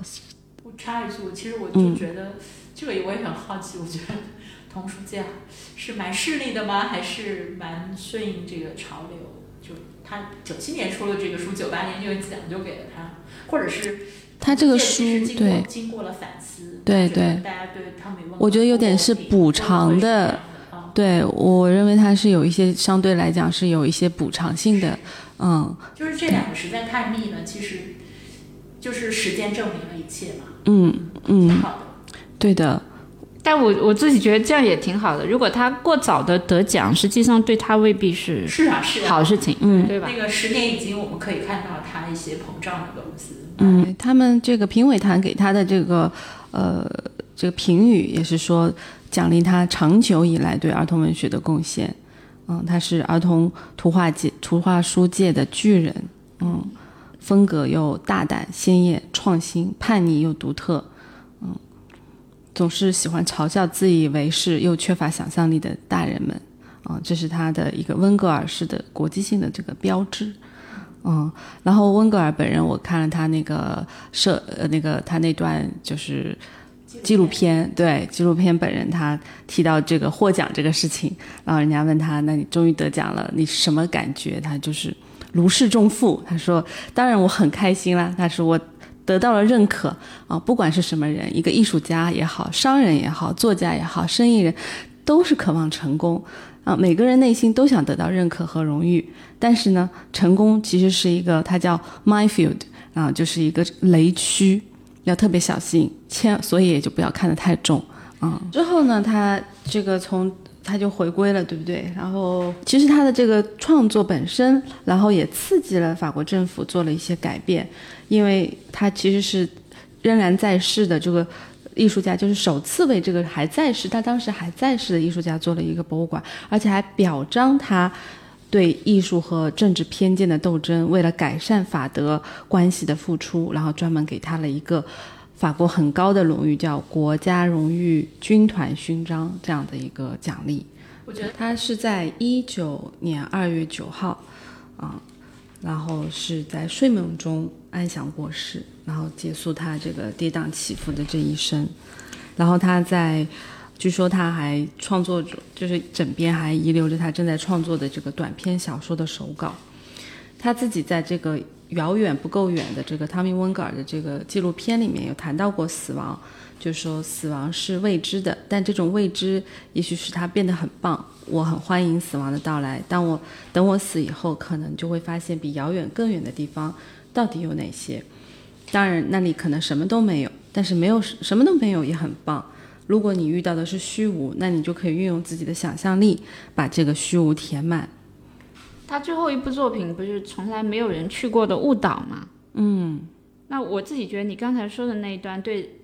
我插一句，其实我就觉得、这个我也很好奇，我觉得童书界是蛮势利的吗？还是蛮顺应这个潮流？就他九七年出了这个书，九八年这个奖就给了他，或者是他这个书经过对。经过了反思，对对。大家对汤米温格我觉得有点是补偿的对我认为它是有一些相对来讲是有一些补偿性的，嗯。就是这两个实在太密了，其实就是时间证明了一切嘛，嗯挺嗯，好的。对的，但我我自己觉得这样也挺好的。如果他过早的得奖，实际上对他未必是是啊，是啊，好事情，嗯，对吧？那个十年已经我们可以看到他一些膨胀的东西，嗯，他们这个评委团给他的这个呃这个评语也是说奖励他长久以来对儿童文学的贡献。嗯，他是儿童图画界、图画书界的巨人。嗯，风格又大胆、鲜艳、创新、叛逆又独特。总是喜欢嘲笑自以为是又缺乏想象力的大人们。啊、这是他的一个温格尔式的国际性的这个标志。嗯，然后温格尔本人，我看了他那个社呃那个他那段就是纪录片，对纪录片本人他提到这个获奖这个事情，然后人家问他，那你终于得奖了，你什么感觉？他就是如释重负，他说，当然我很开心啦，他说我。得到了认可啊，不管是什么人，一个艺术家也好，商人也好，作家也好，生意人，都是渴望成功啊。每个人内心都想得到认可和荣誉，但是呢，成功其实是一个，它叫 minefield 啊，就是一个雷区，要特别小心，千所以也就不要看得太重啊。之后呢，他这个从他就回归了，对不对？然后其实他的这个创作本身，然后也刺激了法国政府做了一些改变，因为他其实是仍然在世的这个。艺术家就是首次为这个还在世，他当时还在世的艺术家做了一个博物馆，而且还表彰他对艺术和政治偏见的斗争，为了改善法德关系的付出，然后专门给他了一个法国很高的荣誉，叫国家荣誉军团勋章这样的一个奖励。我觉得他是在一九年二月九号，啊、然后是在睡梦中安详过世，然后结束他这个跌宕起伏的这一生。然后他在，据说他还创作着，就是枕边还遗留着他正在创作的这个短篇小说的手稿。他自己在这个遥远不够远的这个汤米温格尔的这个纪录片里面有谈到过死亡，就说死亡是未知的，但这种未知也许使它变得很棒。我很欢迎死亡的到来，当我等我死以后，可能就会发现比遥远更远的地方到底有哪些。当然，那里可能什么都没有，但是没有什么都没有也很棒。如果你遇到的是虚无，那你就可以运用自己的想象力把这个虚无填满。他最后一部作品不是从来没有人去过的误岛吗？嗯，那我自己觉得你刚才说的那一段对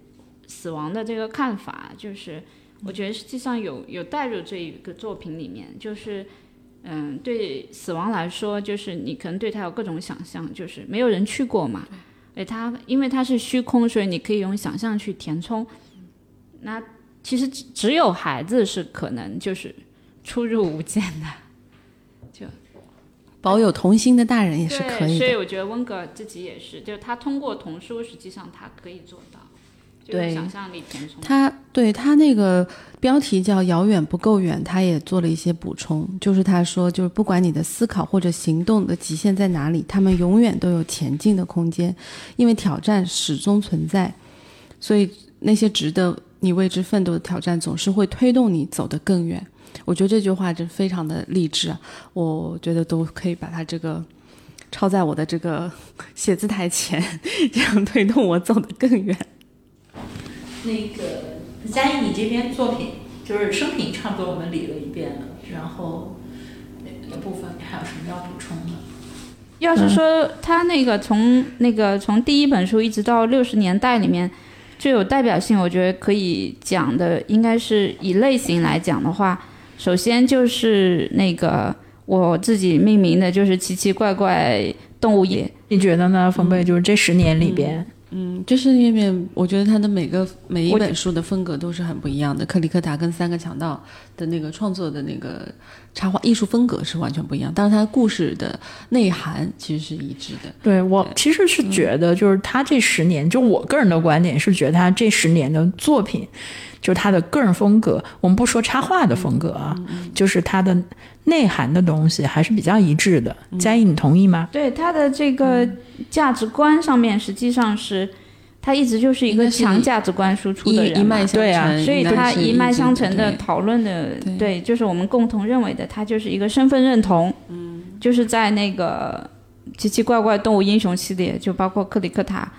死亡的这个看法，就是我觉得实际上有有带入这一个作品里面，就是嗯，对死亡来说，就是你可能对他有各种想象，就是没有人去过嘛，哎，他因为它是虚空，所以你可以用想象去填充。那其实只有孩子是可能就是出入无间的。保有童心的大人也是可以的，所以我觉得温格尔自己也是，就是他通过童书，实际上他可以做到，对想象力填充。他对他那个标题叫“遥远不够远”，他也做了一些补充，就是他说，就是不管你的思考或者行动的极限在哪里，他们永远都有前进的空间，因为挑战始终存在，所以那些值得你为之奋斗的挑战，总是会推动你走得更远。我觉得这句话就非常的励志，我觉得都可以把它这个抄在我的这个 <laughs> 写字台前，这样推动我走得更远。那个嘉怡，你这篇作品就是生平，差不多我们理了一遍了，然后哪个部分你还有什么要补充的？要是说他那个从那个从第一本书一直到六十年代里面最有代表性，我觉得可以讲的，应该是以类型来讲的话。首先就是那个我自己命名的，就是奇奇怪怪动物野。你觉得呢，冯贝？就是这十年里边，嗯，这十年里面，我觉得他的每个每一本书的风格都是很不一样的。克里克达跟三个强盗的那个创作的那个插画艺术风格是完全不一样，但是他故事的内涵其实是一致的。对我其实是觉得，就是他这十年，就我个人的观点是觉得他这十年的作品。就是他的个人风格，我们不说插画的风格啊，就是他的内涵的东西还是比较一致的。嘉义，你同意吗？对他的这个价值观上面，实际上是他一直就是一个强价值观输出的人嘛，对啊，所以他一脉相承的讨论的，对，就是我们共同认为的，他就是一个身份认同。嗯，就是在那个奇奇怪怪动物英雄系列，就包括克里克塔。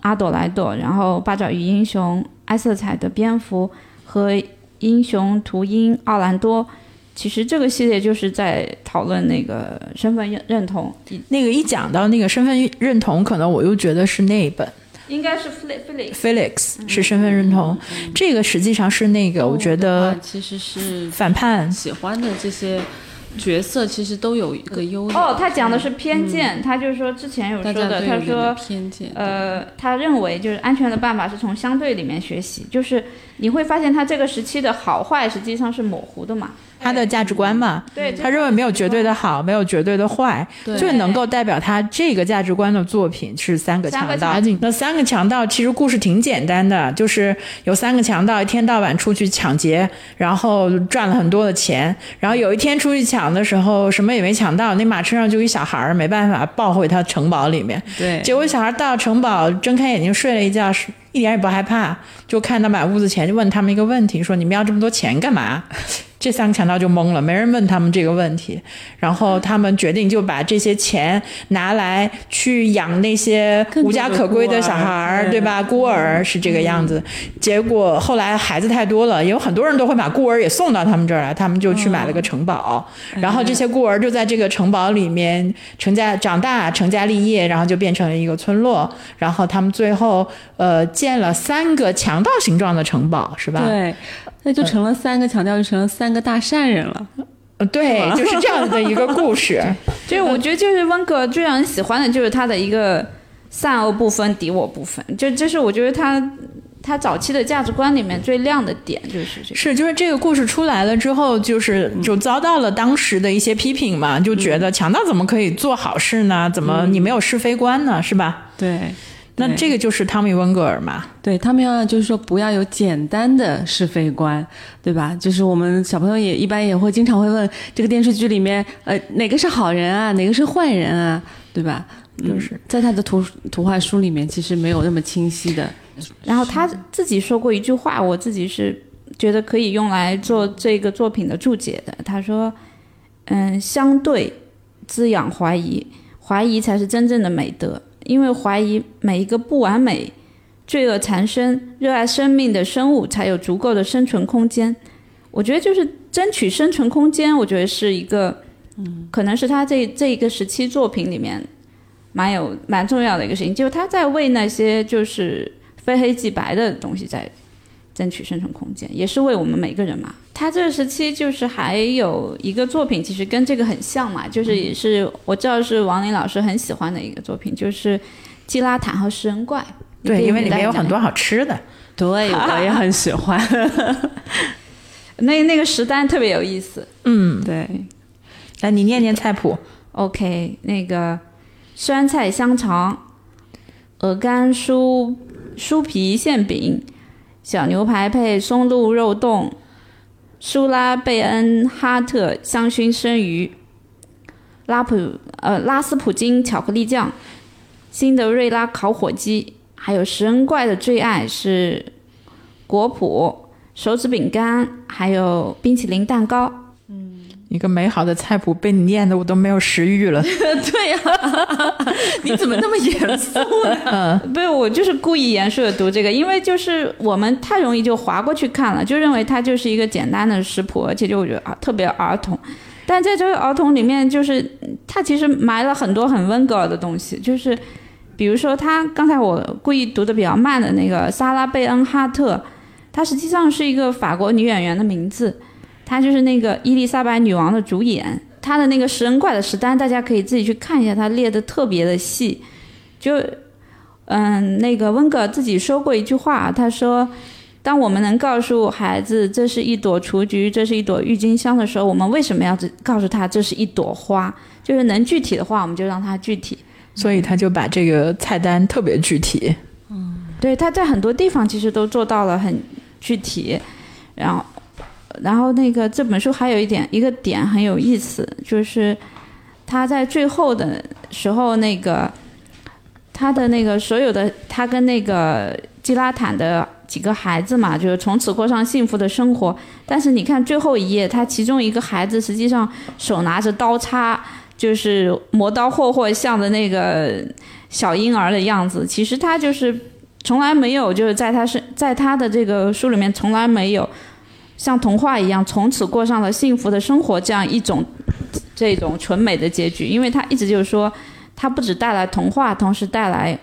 阿朵莱朵，然后八爪鱼英雄、爱色彩的蝙蝠和英雄图鹰奥兰多，其实这个系列就是在讨论那个身份认认同。那个一讲到那个身份认同，可能我又觉得是那一本，应该是 Felix。Felix 是身份认同，这个实际上是那个我觉得其实是反叛喜欢的这些。角色其实都有一个优点。哦，他讲的是偏见，他就是说之前有说的，他说偏见，呃，他认为就是安全的办法是从相对里面学习，就是你会发现他这个时期的好坏实际上是模糊的嘛。他的价值观嘛，对，他认为没有绝对的好，没有绝对的坏，最能够代表他这个价值观的作品是《三个强盗》。那《三个强盗》其实故事挺简单的，就是有三个强盗一天到晚出去抢劫，然后赚了很多的钱，然后有一天出去抢的时候什么也没抢到，那马车上就一小孩儿，没办法抱回他城堡里面。对，结果小孩到城堡睁开眼睛睡了一觉，一点也不害怕，就看到满屋子钱，就问他们一个问题，说你们要这么多钱干嘛？<laughs> 这三个强盗就懵了，没人问他们这个问题，然后他们决定就把这些钱拿来去养那些无家可归的小孩儿，对吧？孤儿是这个样子。结果后来孩子太多了，也有很多人都会把孤儿也送到他们这儿来，他们就去买了个城堡，然后这些孤儿就在这个城堡里面成家长大，成家立业，然后就变成了一个村落。然后他们最后呃建了三个强盗形状的城堡，是吧？对。那就成了三个强盗，就成了三个大善人了。呃，对，就是这样的一个故事。<laughs> 就是我觉得，就是温格最让人喜欢的就是他的一个善恶不分、敌我不分。就这是我觉得他他早期的价值观里面最亮的点，就是这个。是，就是这个故事出来了之后，就是就遭到了当时的一些批评嘛，就觉得强盗怎么可以做好事呢？怎么你没有是非观呢？是吧？对。那这个就是汤米温格尔嘛？对，他们要就是说不要有简单的是非观，对吧？就是我们小朋友也一般也会经常会问这个电视剧里面，呃，哪个是好人啊，哪个是坏人啊，对吧？就是在他的图图画书里面，其实没有那么清晰的。然后他自己说过一句话，我自己是觉得可以用来做这个作品的注解的。他说：“嗯，相对滋养怀疑，怀疑才是真正的美德，因为怀疑每一个不完美、罪恶缠身、热爱生命的生物才有足够的生存空间。我觉得就是争取生存空间，我觉得是一个，嗯，可能是他这这一个时期作品里面蛮有蛮重要的一个事情，就是他在为那些就是。”非黑即白的东西在争取生存空间，也是为我们每个人嘛。他这个时期就是还有一个作品，其实跟这个很像嘛，就是也是我知道是王林老师很喜欢的一个作品，就是《基拉坦和食人怪》。对，因为里面有很多好吃的。<laughs> 对，我 <laughs> 也很喜欢。那那个食单特别有意思。嗯，对。来，你念念菜谱。OK，那个酸菜香肠，鹅肝酥。酥皮馅饼，小牛排配松露肉冻，舒拉贝恩哈特香薰生鱼，拉普呃拉斯普京巧克力酱，辛德瑞拉烤火鸡，还有食人怪的最爱是果脯手指饼干，还有冰淇淋蛋糕。一个美好的菜谱被你念的我都没有食欲了。<laughs> 对呀，<laughs> 你怎么那么严肃呢？<laughs> 不是，我就是故意严肃的读这个，因为就是我们太容易就划过去看了，就认为它就是一个简单的食谱，而且就我觉得啊特别儿童。但在这个儿童里面，就是它其实埋了很多很温格尔的东西，就是比如说他刚才我故意读的比较慢的那个莎拉贝恩哈特，她实际上是一个法国女演员的名字。她就是那个伊丽莎白女王的主演，她的那个食人怪的食单，大家可以自己去看一下，她列的特别的细。就，嗯，那个温格尔自己说过一句话，他说：“当我们能告诉孩子这是一朵雏菊，这是一朵郁金香的时候，我们为什么要告诉他这是一朵花？就是能具体的话，我们就让他具体。”所以他就把这个菜单特别具体。嗯，对，他在很多地方其实都做到了很具体，然后。然后那个这本书还有一点一个点很有意思，就是他在最后的时候，那个他的那个所有的他跟那个基拉坦的几个孩子嘛，就是从此过上幸福的生活。但是你看最后一页，他其中一个孩子实际上手拿着刀叉，就是磨刀霍霍像的那个小婴儿的样子。其实他就是从来没有，就是在他是在他的这个书里面从来没有。像童话一样，从此过上了幸福的生活，这样一种这种纯美的结局。因为他一直就是说，他不止带来童话，同时带来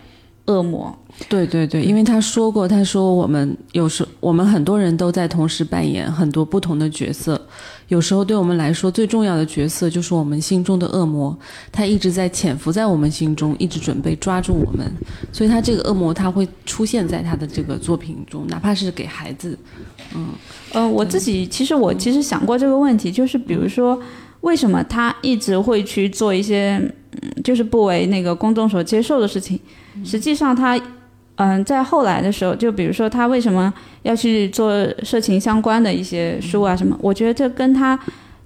恶魔。对对对，因为他说过，他说我们有时我们很多人都在同时扮演很多不同的角色，有时候对我们来说最重要的角色就是我们心中的恶魔，他一直在潜伏在我们心中，一直准备抓住我们，所以他这个恶魔他会出现在他的这个作品中，哪怕是给孩子，嗯。呃，我自己其实我其实想过这个问题，就是比如说，为什么他一直会去做一些，嗯就是不为那个公众所接受的事情？实际上他，嗯，在后来的时候，就比如说他为什么要去做色情相关的一些书啊什么？我觉得这跟他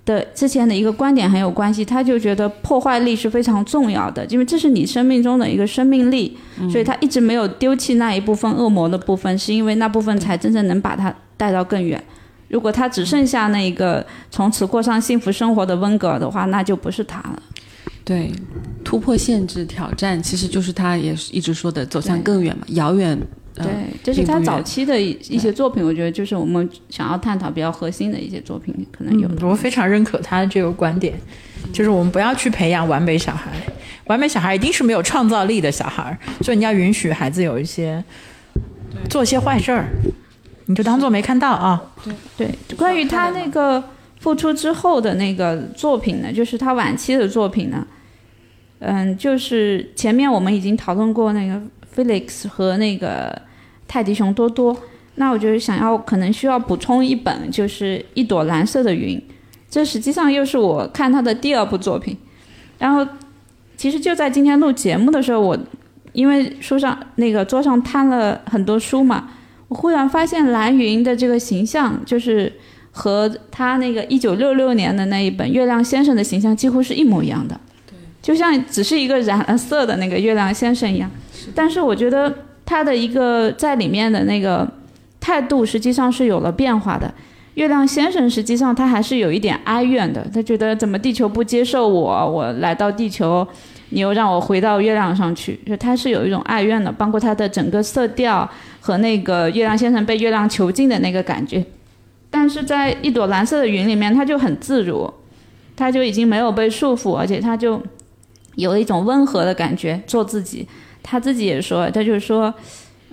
的之前的一个观点很有关系。他就觉得破坏力是非常重要的，因为这是你生命中的一个生命力，所以他一直没有丢弃那一部分恶魔的部分，是因为那部分才真正能把他带到更远。如果他只剩下那个从此过上幸福生活的温格尔的话，那就不是他了。对，突破限制、挑战，其实就是他也是一直说的走向更远嘛，遥远。对，这是他早期的一一些作品，我觉得就是我们想要探讨比较核心的一些作品，可能有。我非常认可他的这个观点，就是我们不要去培养完美小孩，完美小孩一定是没有创造力的小孩，所以你要允许孩子有一些做些坏事儿。你就当做没看到啊。对对，关于他那个复出之后的那个作品呢，就是他晚期的作品呢，嗯，就是前面我们已经讨论过那个 Felix 和那个泰迪熊多多，那我就是想要可能需要补充一本，就是一朵蓝色的云，这实际上又是我看他的第二部作品。然后其实就在今天录节目的时候，我因为书上那个桌上摊了很多书嘛。我忽然发现蓝云的这个形象，就是和他那个一九六六年的那一本《月亮先生》的形象几乎是一模一样的。就像只是一个染了色的那个月亮先生一样。但是我觉得他的一个在里面的那个态度实际上是有了变化的。月亮先生实际上他还是有一点哀怨的，他觉得怎么地球不接受我，我来到地球，你又让我回到月亮上去，就他是有一种哀怨的，包括他的整个色调和那个月亮先生被月亮囚禁的那个感觉。但是在一朵蓝色的云里面，他就很自如，他就已经没有被束缚，而且他就有了一种温和的感觉，做自己。他自己也说，他就是说，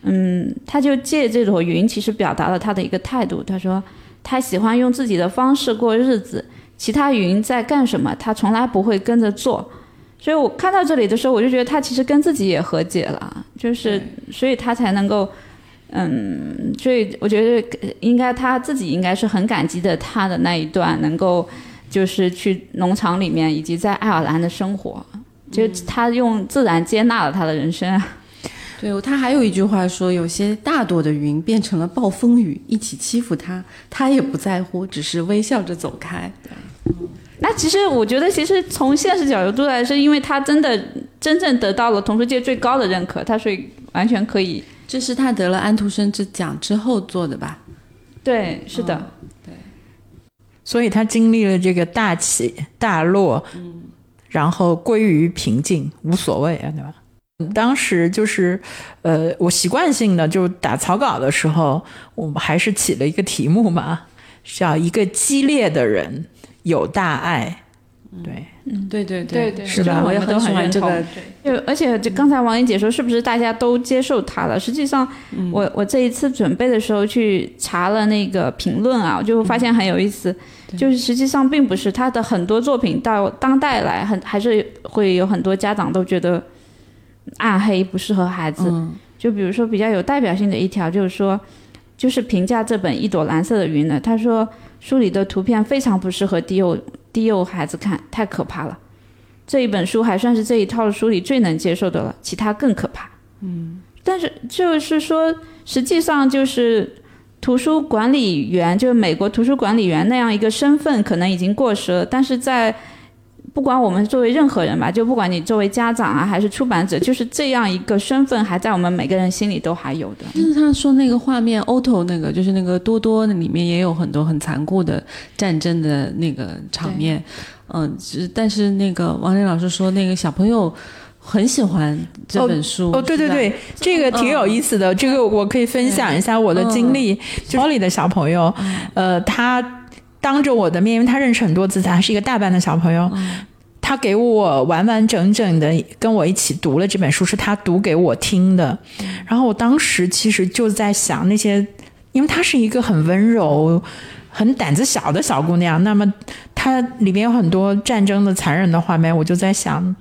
嗯，他就借这朵云，其实表达了他的一个态度。他说。他喜欢用自己的方式过日子，其他云在干什么，他从来不会跟着做。所以我看到这里的时候，我就觉得他其实跟自己也和解了，就是所以他才能够，嗯，所以我觉得应该他自己应该是很感激的，他的那一段能够就是去农场里面以及在爱尔兰的生活，就他用自然接纳了他的人生。对，他还有一句话说，有些大朵的云变成了暴风雨，一起欺负他，他也不在乎，只是微笑着走开。对，那其实我觉得，其实从现实角度来说，因为他真的真正得到了童书界最高的认可，他所以完全可以。这是他得了安徒生之奖之后做的吧？对，是的，对。所以他经历了这个大起大落，嗯，然后归于平静，无所谓啊，对吧？当时就是，呃，我习惯性的就打草稿的时候，我们还是起了一个题目嘛，叫一个激烈的人有大爱。对，嗯，对对对对，是吧？我也很喜欢这个。就而且就刚才王英姐说，是不是大家都接受他了？实际上，我我这一次准备的时候去查了那个评论啊，我就发现很有意思，就是实际上并不是他的很多作品到当代来，很还是会有很多家长都觉得。暗黑不适合孩子，就比如说比较有代表性的一条，就是说，就是评价这本《一朵蓝色的云》呢，他说书里的图片非常不适合低幼低幼孩子看，太可怕了。这一本书还算是这一套书里最能接受的了，其他更可怕。嗯，但是就是说，实际上就是图书管理员，就是美国图书管理员那样一个身份，可能已经过时了，但是在。不管我们作为任何人吧，就不管你作为家长啊，还是出版者，就是这样一个身份，还在我们每个人心里都还有的。就是他说那个画面，Otto 那个，就是那个多多里面也有很多很残酷的战争的那个场面。嗯，但是那个王林老师说，那个小朋友很喜欢这本书。哦，对对对，这个挺有意思的。这个我可以分享一下我的经历。就里的小朋友，呃，他。当着我的面，因为他认识很多字，他是一个大班的小朋友，他给我完完整整的跟我一起读了这本书，是他读给我听的。然后我当时其实就在想那些，因为她是一个很温柔、很胆子小的小姑娘，那么她里面有很多战争的残忍的画面，我就在想。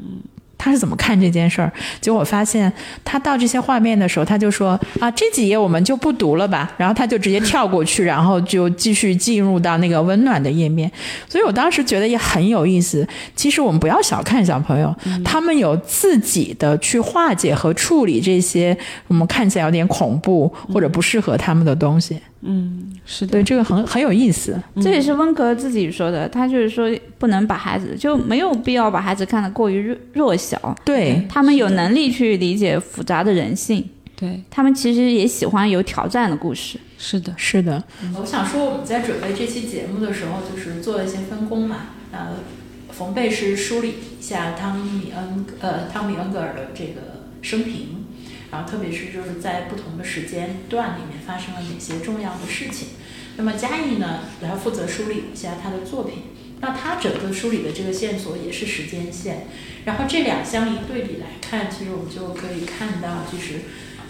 他是怎么看这件事儿？结果发现，他到这些画面的时候，他就说：“啊，这几页我们就不读了吧。”然后他就直接跳过去，然后就继续进入到那个温暖的页面。所以我当时觉得也很有意思。其实我们不要小看小朋友，他们有自己的去化解和处理这些我们看起来有点恐怖或者不适合他们的东西。是对这个很很有意思。这也是温格自己说的，他就是说不能把孩子就没有必要把孩子看得过于弱弱小。对他们有能力去理解复杂的人性。对他们其实也喜欢有挑战的故事。是的，是的。我想说我们在准备这期节目的时候，就是做了一些分工嘛。呃，冯贝是梳理一下汤米恩呃汤米恩格尔的这个生平。然后，特别是就是在不同的时间段里面发生了哪些重要的事情。那么嘉义呢，来负责梳理一下他的作品。那他整个梳理的这个线索也是时间线。然后这两相一对比来看，其实我们就可以看到，其实。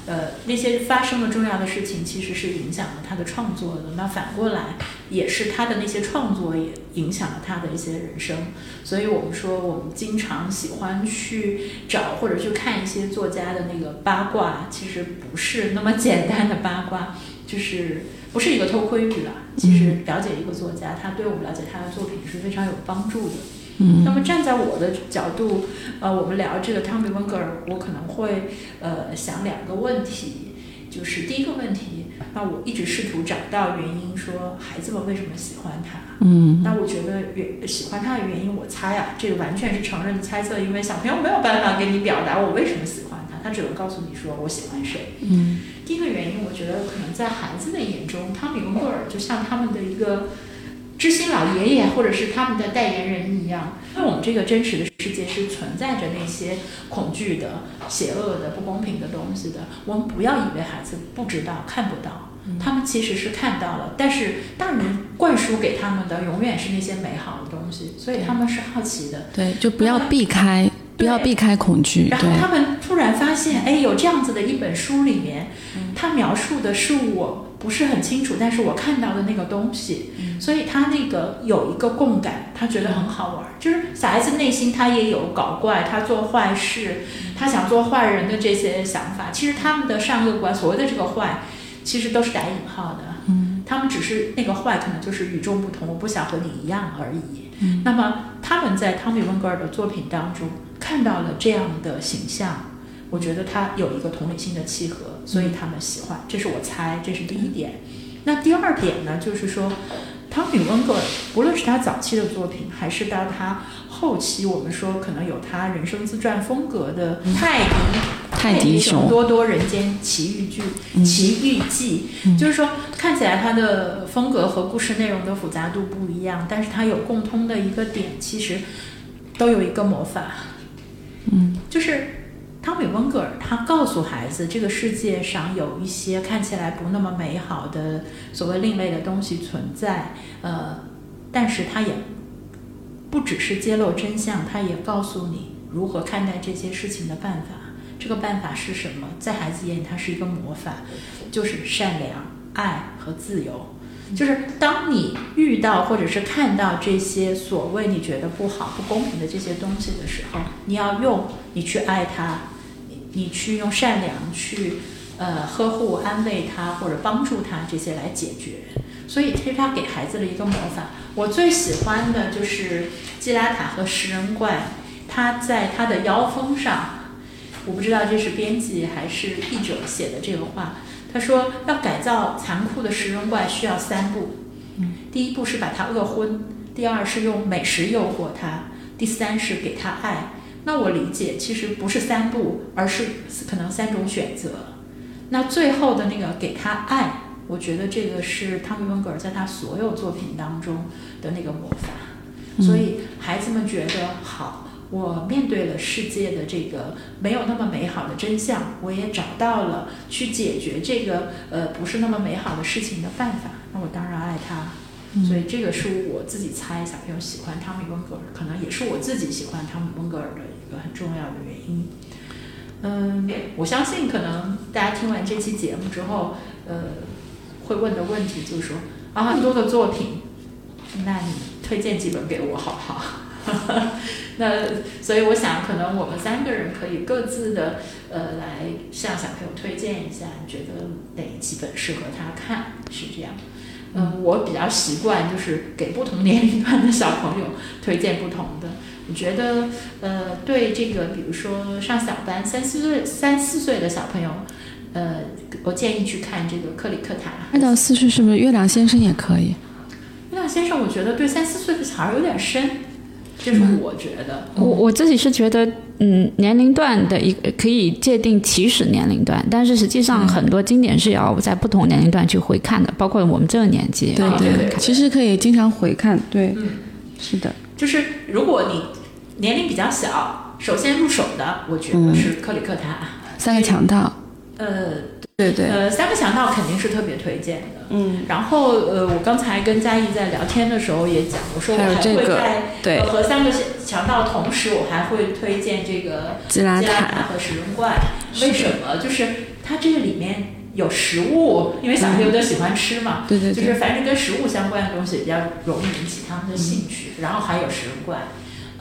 呃，那些发生了重要的事情，其实是影响了他的创作的。那反过来，也是他的那些创作也影响了他的一些人生。所以我们说，我们经常喜欢去找或者去看一些作家的那个八卦，其实不是那么简单的八卦，就是不是一个偷窥欲了。其实了解一个作家，他对我们了解他的作品是非常有帮助的。嗯，那么站在我的角度，呃，我们聊这个汤米温格尔，我可能会呃想两个问题，就是第一个问题，那我一直试图找到原因，说孩子们为什么喜欢他。嗯，那我觉得原喜欢他的原因，我猜啊，这个完全是成人的猜测，因为小朋友没有办法给你表达我为什么喜欢他，他只能告诉你说我喜欢谁。嗯，第一个原因，我觉得可能在孩子的眼中，汤米·温格尔就像他们的一个知心老爷爷，或者是他们的代言人一样。因为我们这个真实的世界是存在着那些恐惧的、邪恶的、不公平的东西的。我们不要以为孩子不知道、看不到，他们其实是看到了，但是大人灌输给他们的永远是那些美好的东西，所以他们是好奇的。对，就不要避开，不要避开恐惧。然后，他们突然发现，哎，有这样子的一本书里面，他描述的是我不是很清楚，但是我看到的那个东西，所以他那个有一个共感，他觉得很好玩。就是小孩子内心他也有搞怪，他做坏事，他想做坏人的这些想法。其实他们的善恶观，所谓的这个坏，其实都是打引号的。嗯，他们只是那个坏，可能就是与众不同，我不想和你一样而已。嗯，那么他们在汤米·温格尔的作品当中看到了这样的形象。我觉得他有一个同理心的契合，所以他们喜欢，这是我猜，这是第一点。那第二点呢，就是说，汤米·温格尔，无论是他早期的作品，还是到他后期，我们说可能有他人生自传风格的《泰迪泰迪熊。多多人间奇遇剧》奇遇记》，就是说看起来他的风格和故事内容的复杂度不一样，但是他有共通的一个点，其实都有一个魔法，嗯，就是。汤米·温格尔他告诉孩子，这个世界上有一些看起来不那么美好的所谓另类的东西存在，呃，但是他也不只是揭露真相，他也告诉你如何看待这些事情的办法。这个办法是什么？在孩子眼里，它是一个魔法，就是善良、爱和自由。就是当你遇到或者是看到这些所谓你觉得不好、不公平的这些东西的时候，你要用你去爱它，你去用善良去呃呵护、安慰他或者帮助他这些来解决。所以这是他给孩子的一个魔法。我最喜欢的就是基拉塔和食人怪，他在他的腰封上，我不知道这是编辑还是译者写的这个话。他说要改造残酷的食人怪需要三步，第一步是把他饿昏，第二是用美食诱惑他，第三是给他爱。那我理解其实不是三步，而是可能三种选择。那最后的那个给他爱，我觉得这个是汤米·温格尔在他所有作品当中的那个魔法。所以孩子们觉得好。我面对了世界的这个没有那么美好的真相，我也找到了去解决这个呃不是那么美好的事情的办法。那我当然爱他，所以这个是我自己猜小朋友喜欢汤米·温格尔，可能也是我自己喜欢汤米·温格尔的一个很重要的原因。嗯，我相信可能大家听完这期节目之后，呃，会问的问题就是说啊，很多的作品，那你推荐几本给我好不好？<laughs> 那所以我想，可能我们三个人可以各自的呃来向小朋友推荐一下，你觉得哪几本适合他看？是这样。嗯，我比较习惯就是给不同年龄段的小朋友推荐不同的。<laughs> 我觉得呃，对这个比如说上小班三四岁三四岁的小朋友，呃，我建议去看这个克里克塔。二到四岁是不是月亮先生也可以？月亮先生，我觉得对三四岁的小孩有点深。这是我觉得，我我自己是觉得，嗯，年龄段的一个可以界定起始年龄段，但是实际上很多经典是要在不同年龄段去回看的，包括我们这个年纪。对对，其实可以经常回看。对，是的。就是如果你年龄比较小，首先入手的，我觉得是克里克塔，三个强盗。呃。对对，呃，三个强盗肯定是特别推荐的。嗯，然后呃，我刚才跟嘉义在聊天的时候也讲，我说我还会在对和三个强盗同时，我还会推荐这个基拉塔和食人怪。为什么？就是它这个里面有食物，因为小朋友都喜欢吃嘛。对对，就是凡是跟食物相关的东西比较容易引起他们的兴趣。然后还有食人怪。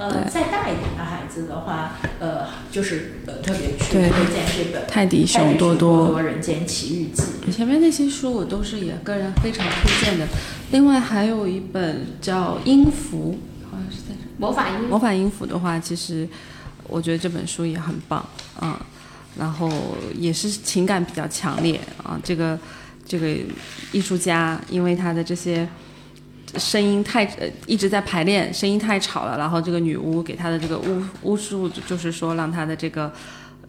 呃，再大一点的孩子的话，呃，就是呃特别去推荐这本《泰迪熊多多人间奇遇记》。前面那些书我都是也个人非常推荐的。另外还有一本叫《音符》，好像是在魔法音魔法音符的话，其实我觉得这本书也很棒，嗯，然后也是情感比较强烈啊。这个这个艺术家因为他的这些声音太呃一直在排练，声音太吵了，然后这个女巫给他的这个巫巫术就是说让他的这个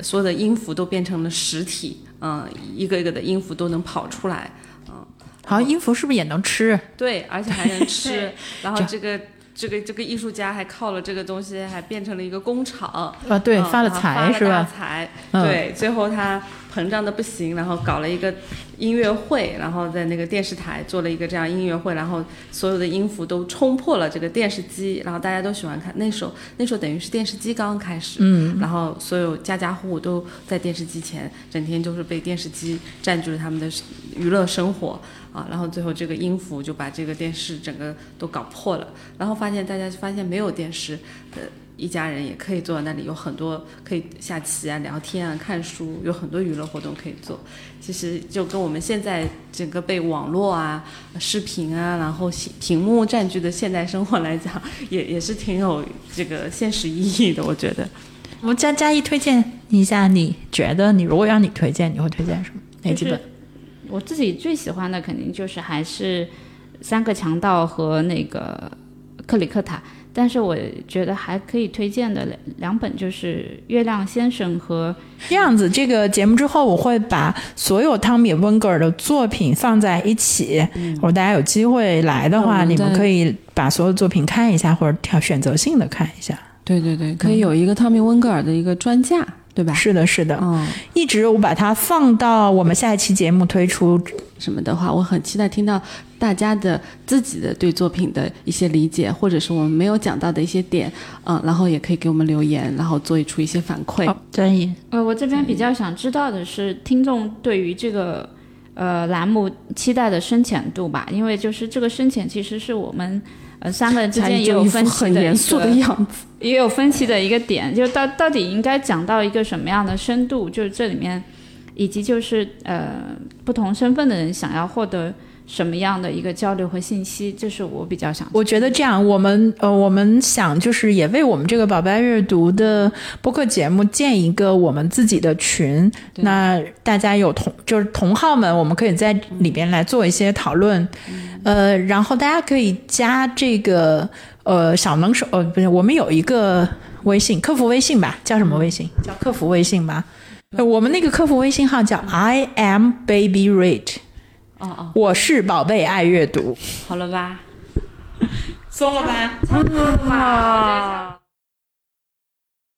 所有的音符都变成了实体，嗯，一个一个的音符都能跑出来，嗯，好像音符是不是也能吃？对，而且还能吃，<laughs> 然后这个。这个这个艺术家还靠了这个东西，还变成了一个工厂啊！对，嗯发了财是吧？财，嗯对，最后他膨胀的不行，然后搞了一个音乐会，然后在那个电视台做了一个这样音乐会，然后所有的音符都冲破了这个电视机，然后大家都喜欢看。那时候那时候等于是电视机刚刚开始，嗯，然后所有家家户户都在电视机前，整天就是被电视机占据了他们的娱乐生活。啊，然后最后这个音符就把这个电视整个都搞破了，然后发现大家发现没有电视，呃，一家人也可以坐在那里，有很多可以下棋啊、聊天啊、看书，有很多娱乐活动可以做。其实就跟我们现在整个被网络啊、视频啊，然后屏幕占据的现代生活来讲，也也是挺有这个现实意义的，我觉得。我们佳佳一推荐一下，你觉得你如果让你推荐，你会推荐什么？哪几本？我自己最喜欢的肯定就是还是《三个强盗》和那个《克里克塔》，但是我觉得还可以推荐的两两本就是《月亮先生》和这样子，这个节目之后我会把所有汤米温格尔的作品放在一起。如果大家有机会来的话，你们可以把所有作品看一下，或者挑选择性的看一下。对对对，可以有一个汤米温格尔的一个专架，对吧？是的，是的，嗯，一直我把它放到我们下一期节目推出。什么的话，我很期待听到大家的自己的对作品的一些理解，或者是我们没有讲到的一些点，嗯，然后也可以给我们留言，然后做出一些反馈。好，专业。呃，我这边比较想知道的是，听众对于这个呃栏目期待的深浅度吧，因为就是这个深浅其实是我们呃三个人之间也有分歧很严肃的样子。也有分歧的一个点，就到到底应该讲到一个什么样的深度，就是这里面，以及就是呃不同身份的人想要获得什么样的一个交流和信息，这是我比较想。我觉得这样，我们呃，我们想就是也为我们这个宝贝阅读的播客节目建一个我们自己的群，那大家有同就是同好们，我们可以在里边来做一些讨论，呃，然后大家可以加这个呃小能手呃不是，我们有一个微信客服微信吧，叫什么微信？叫客服微信吧。呃我们那个客服微信号叫 I am baby read，哦哦，我是宝贝爱阅读，好了吧？<laughs> 松了吧？啊。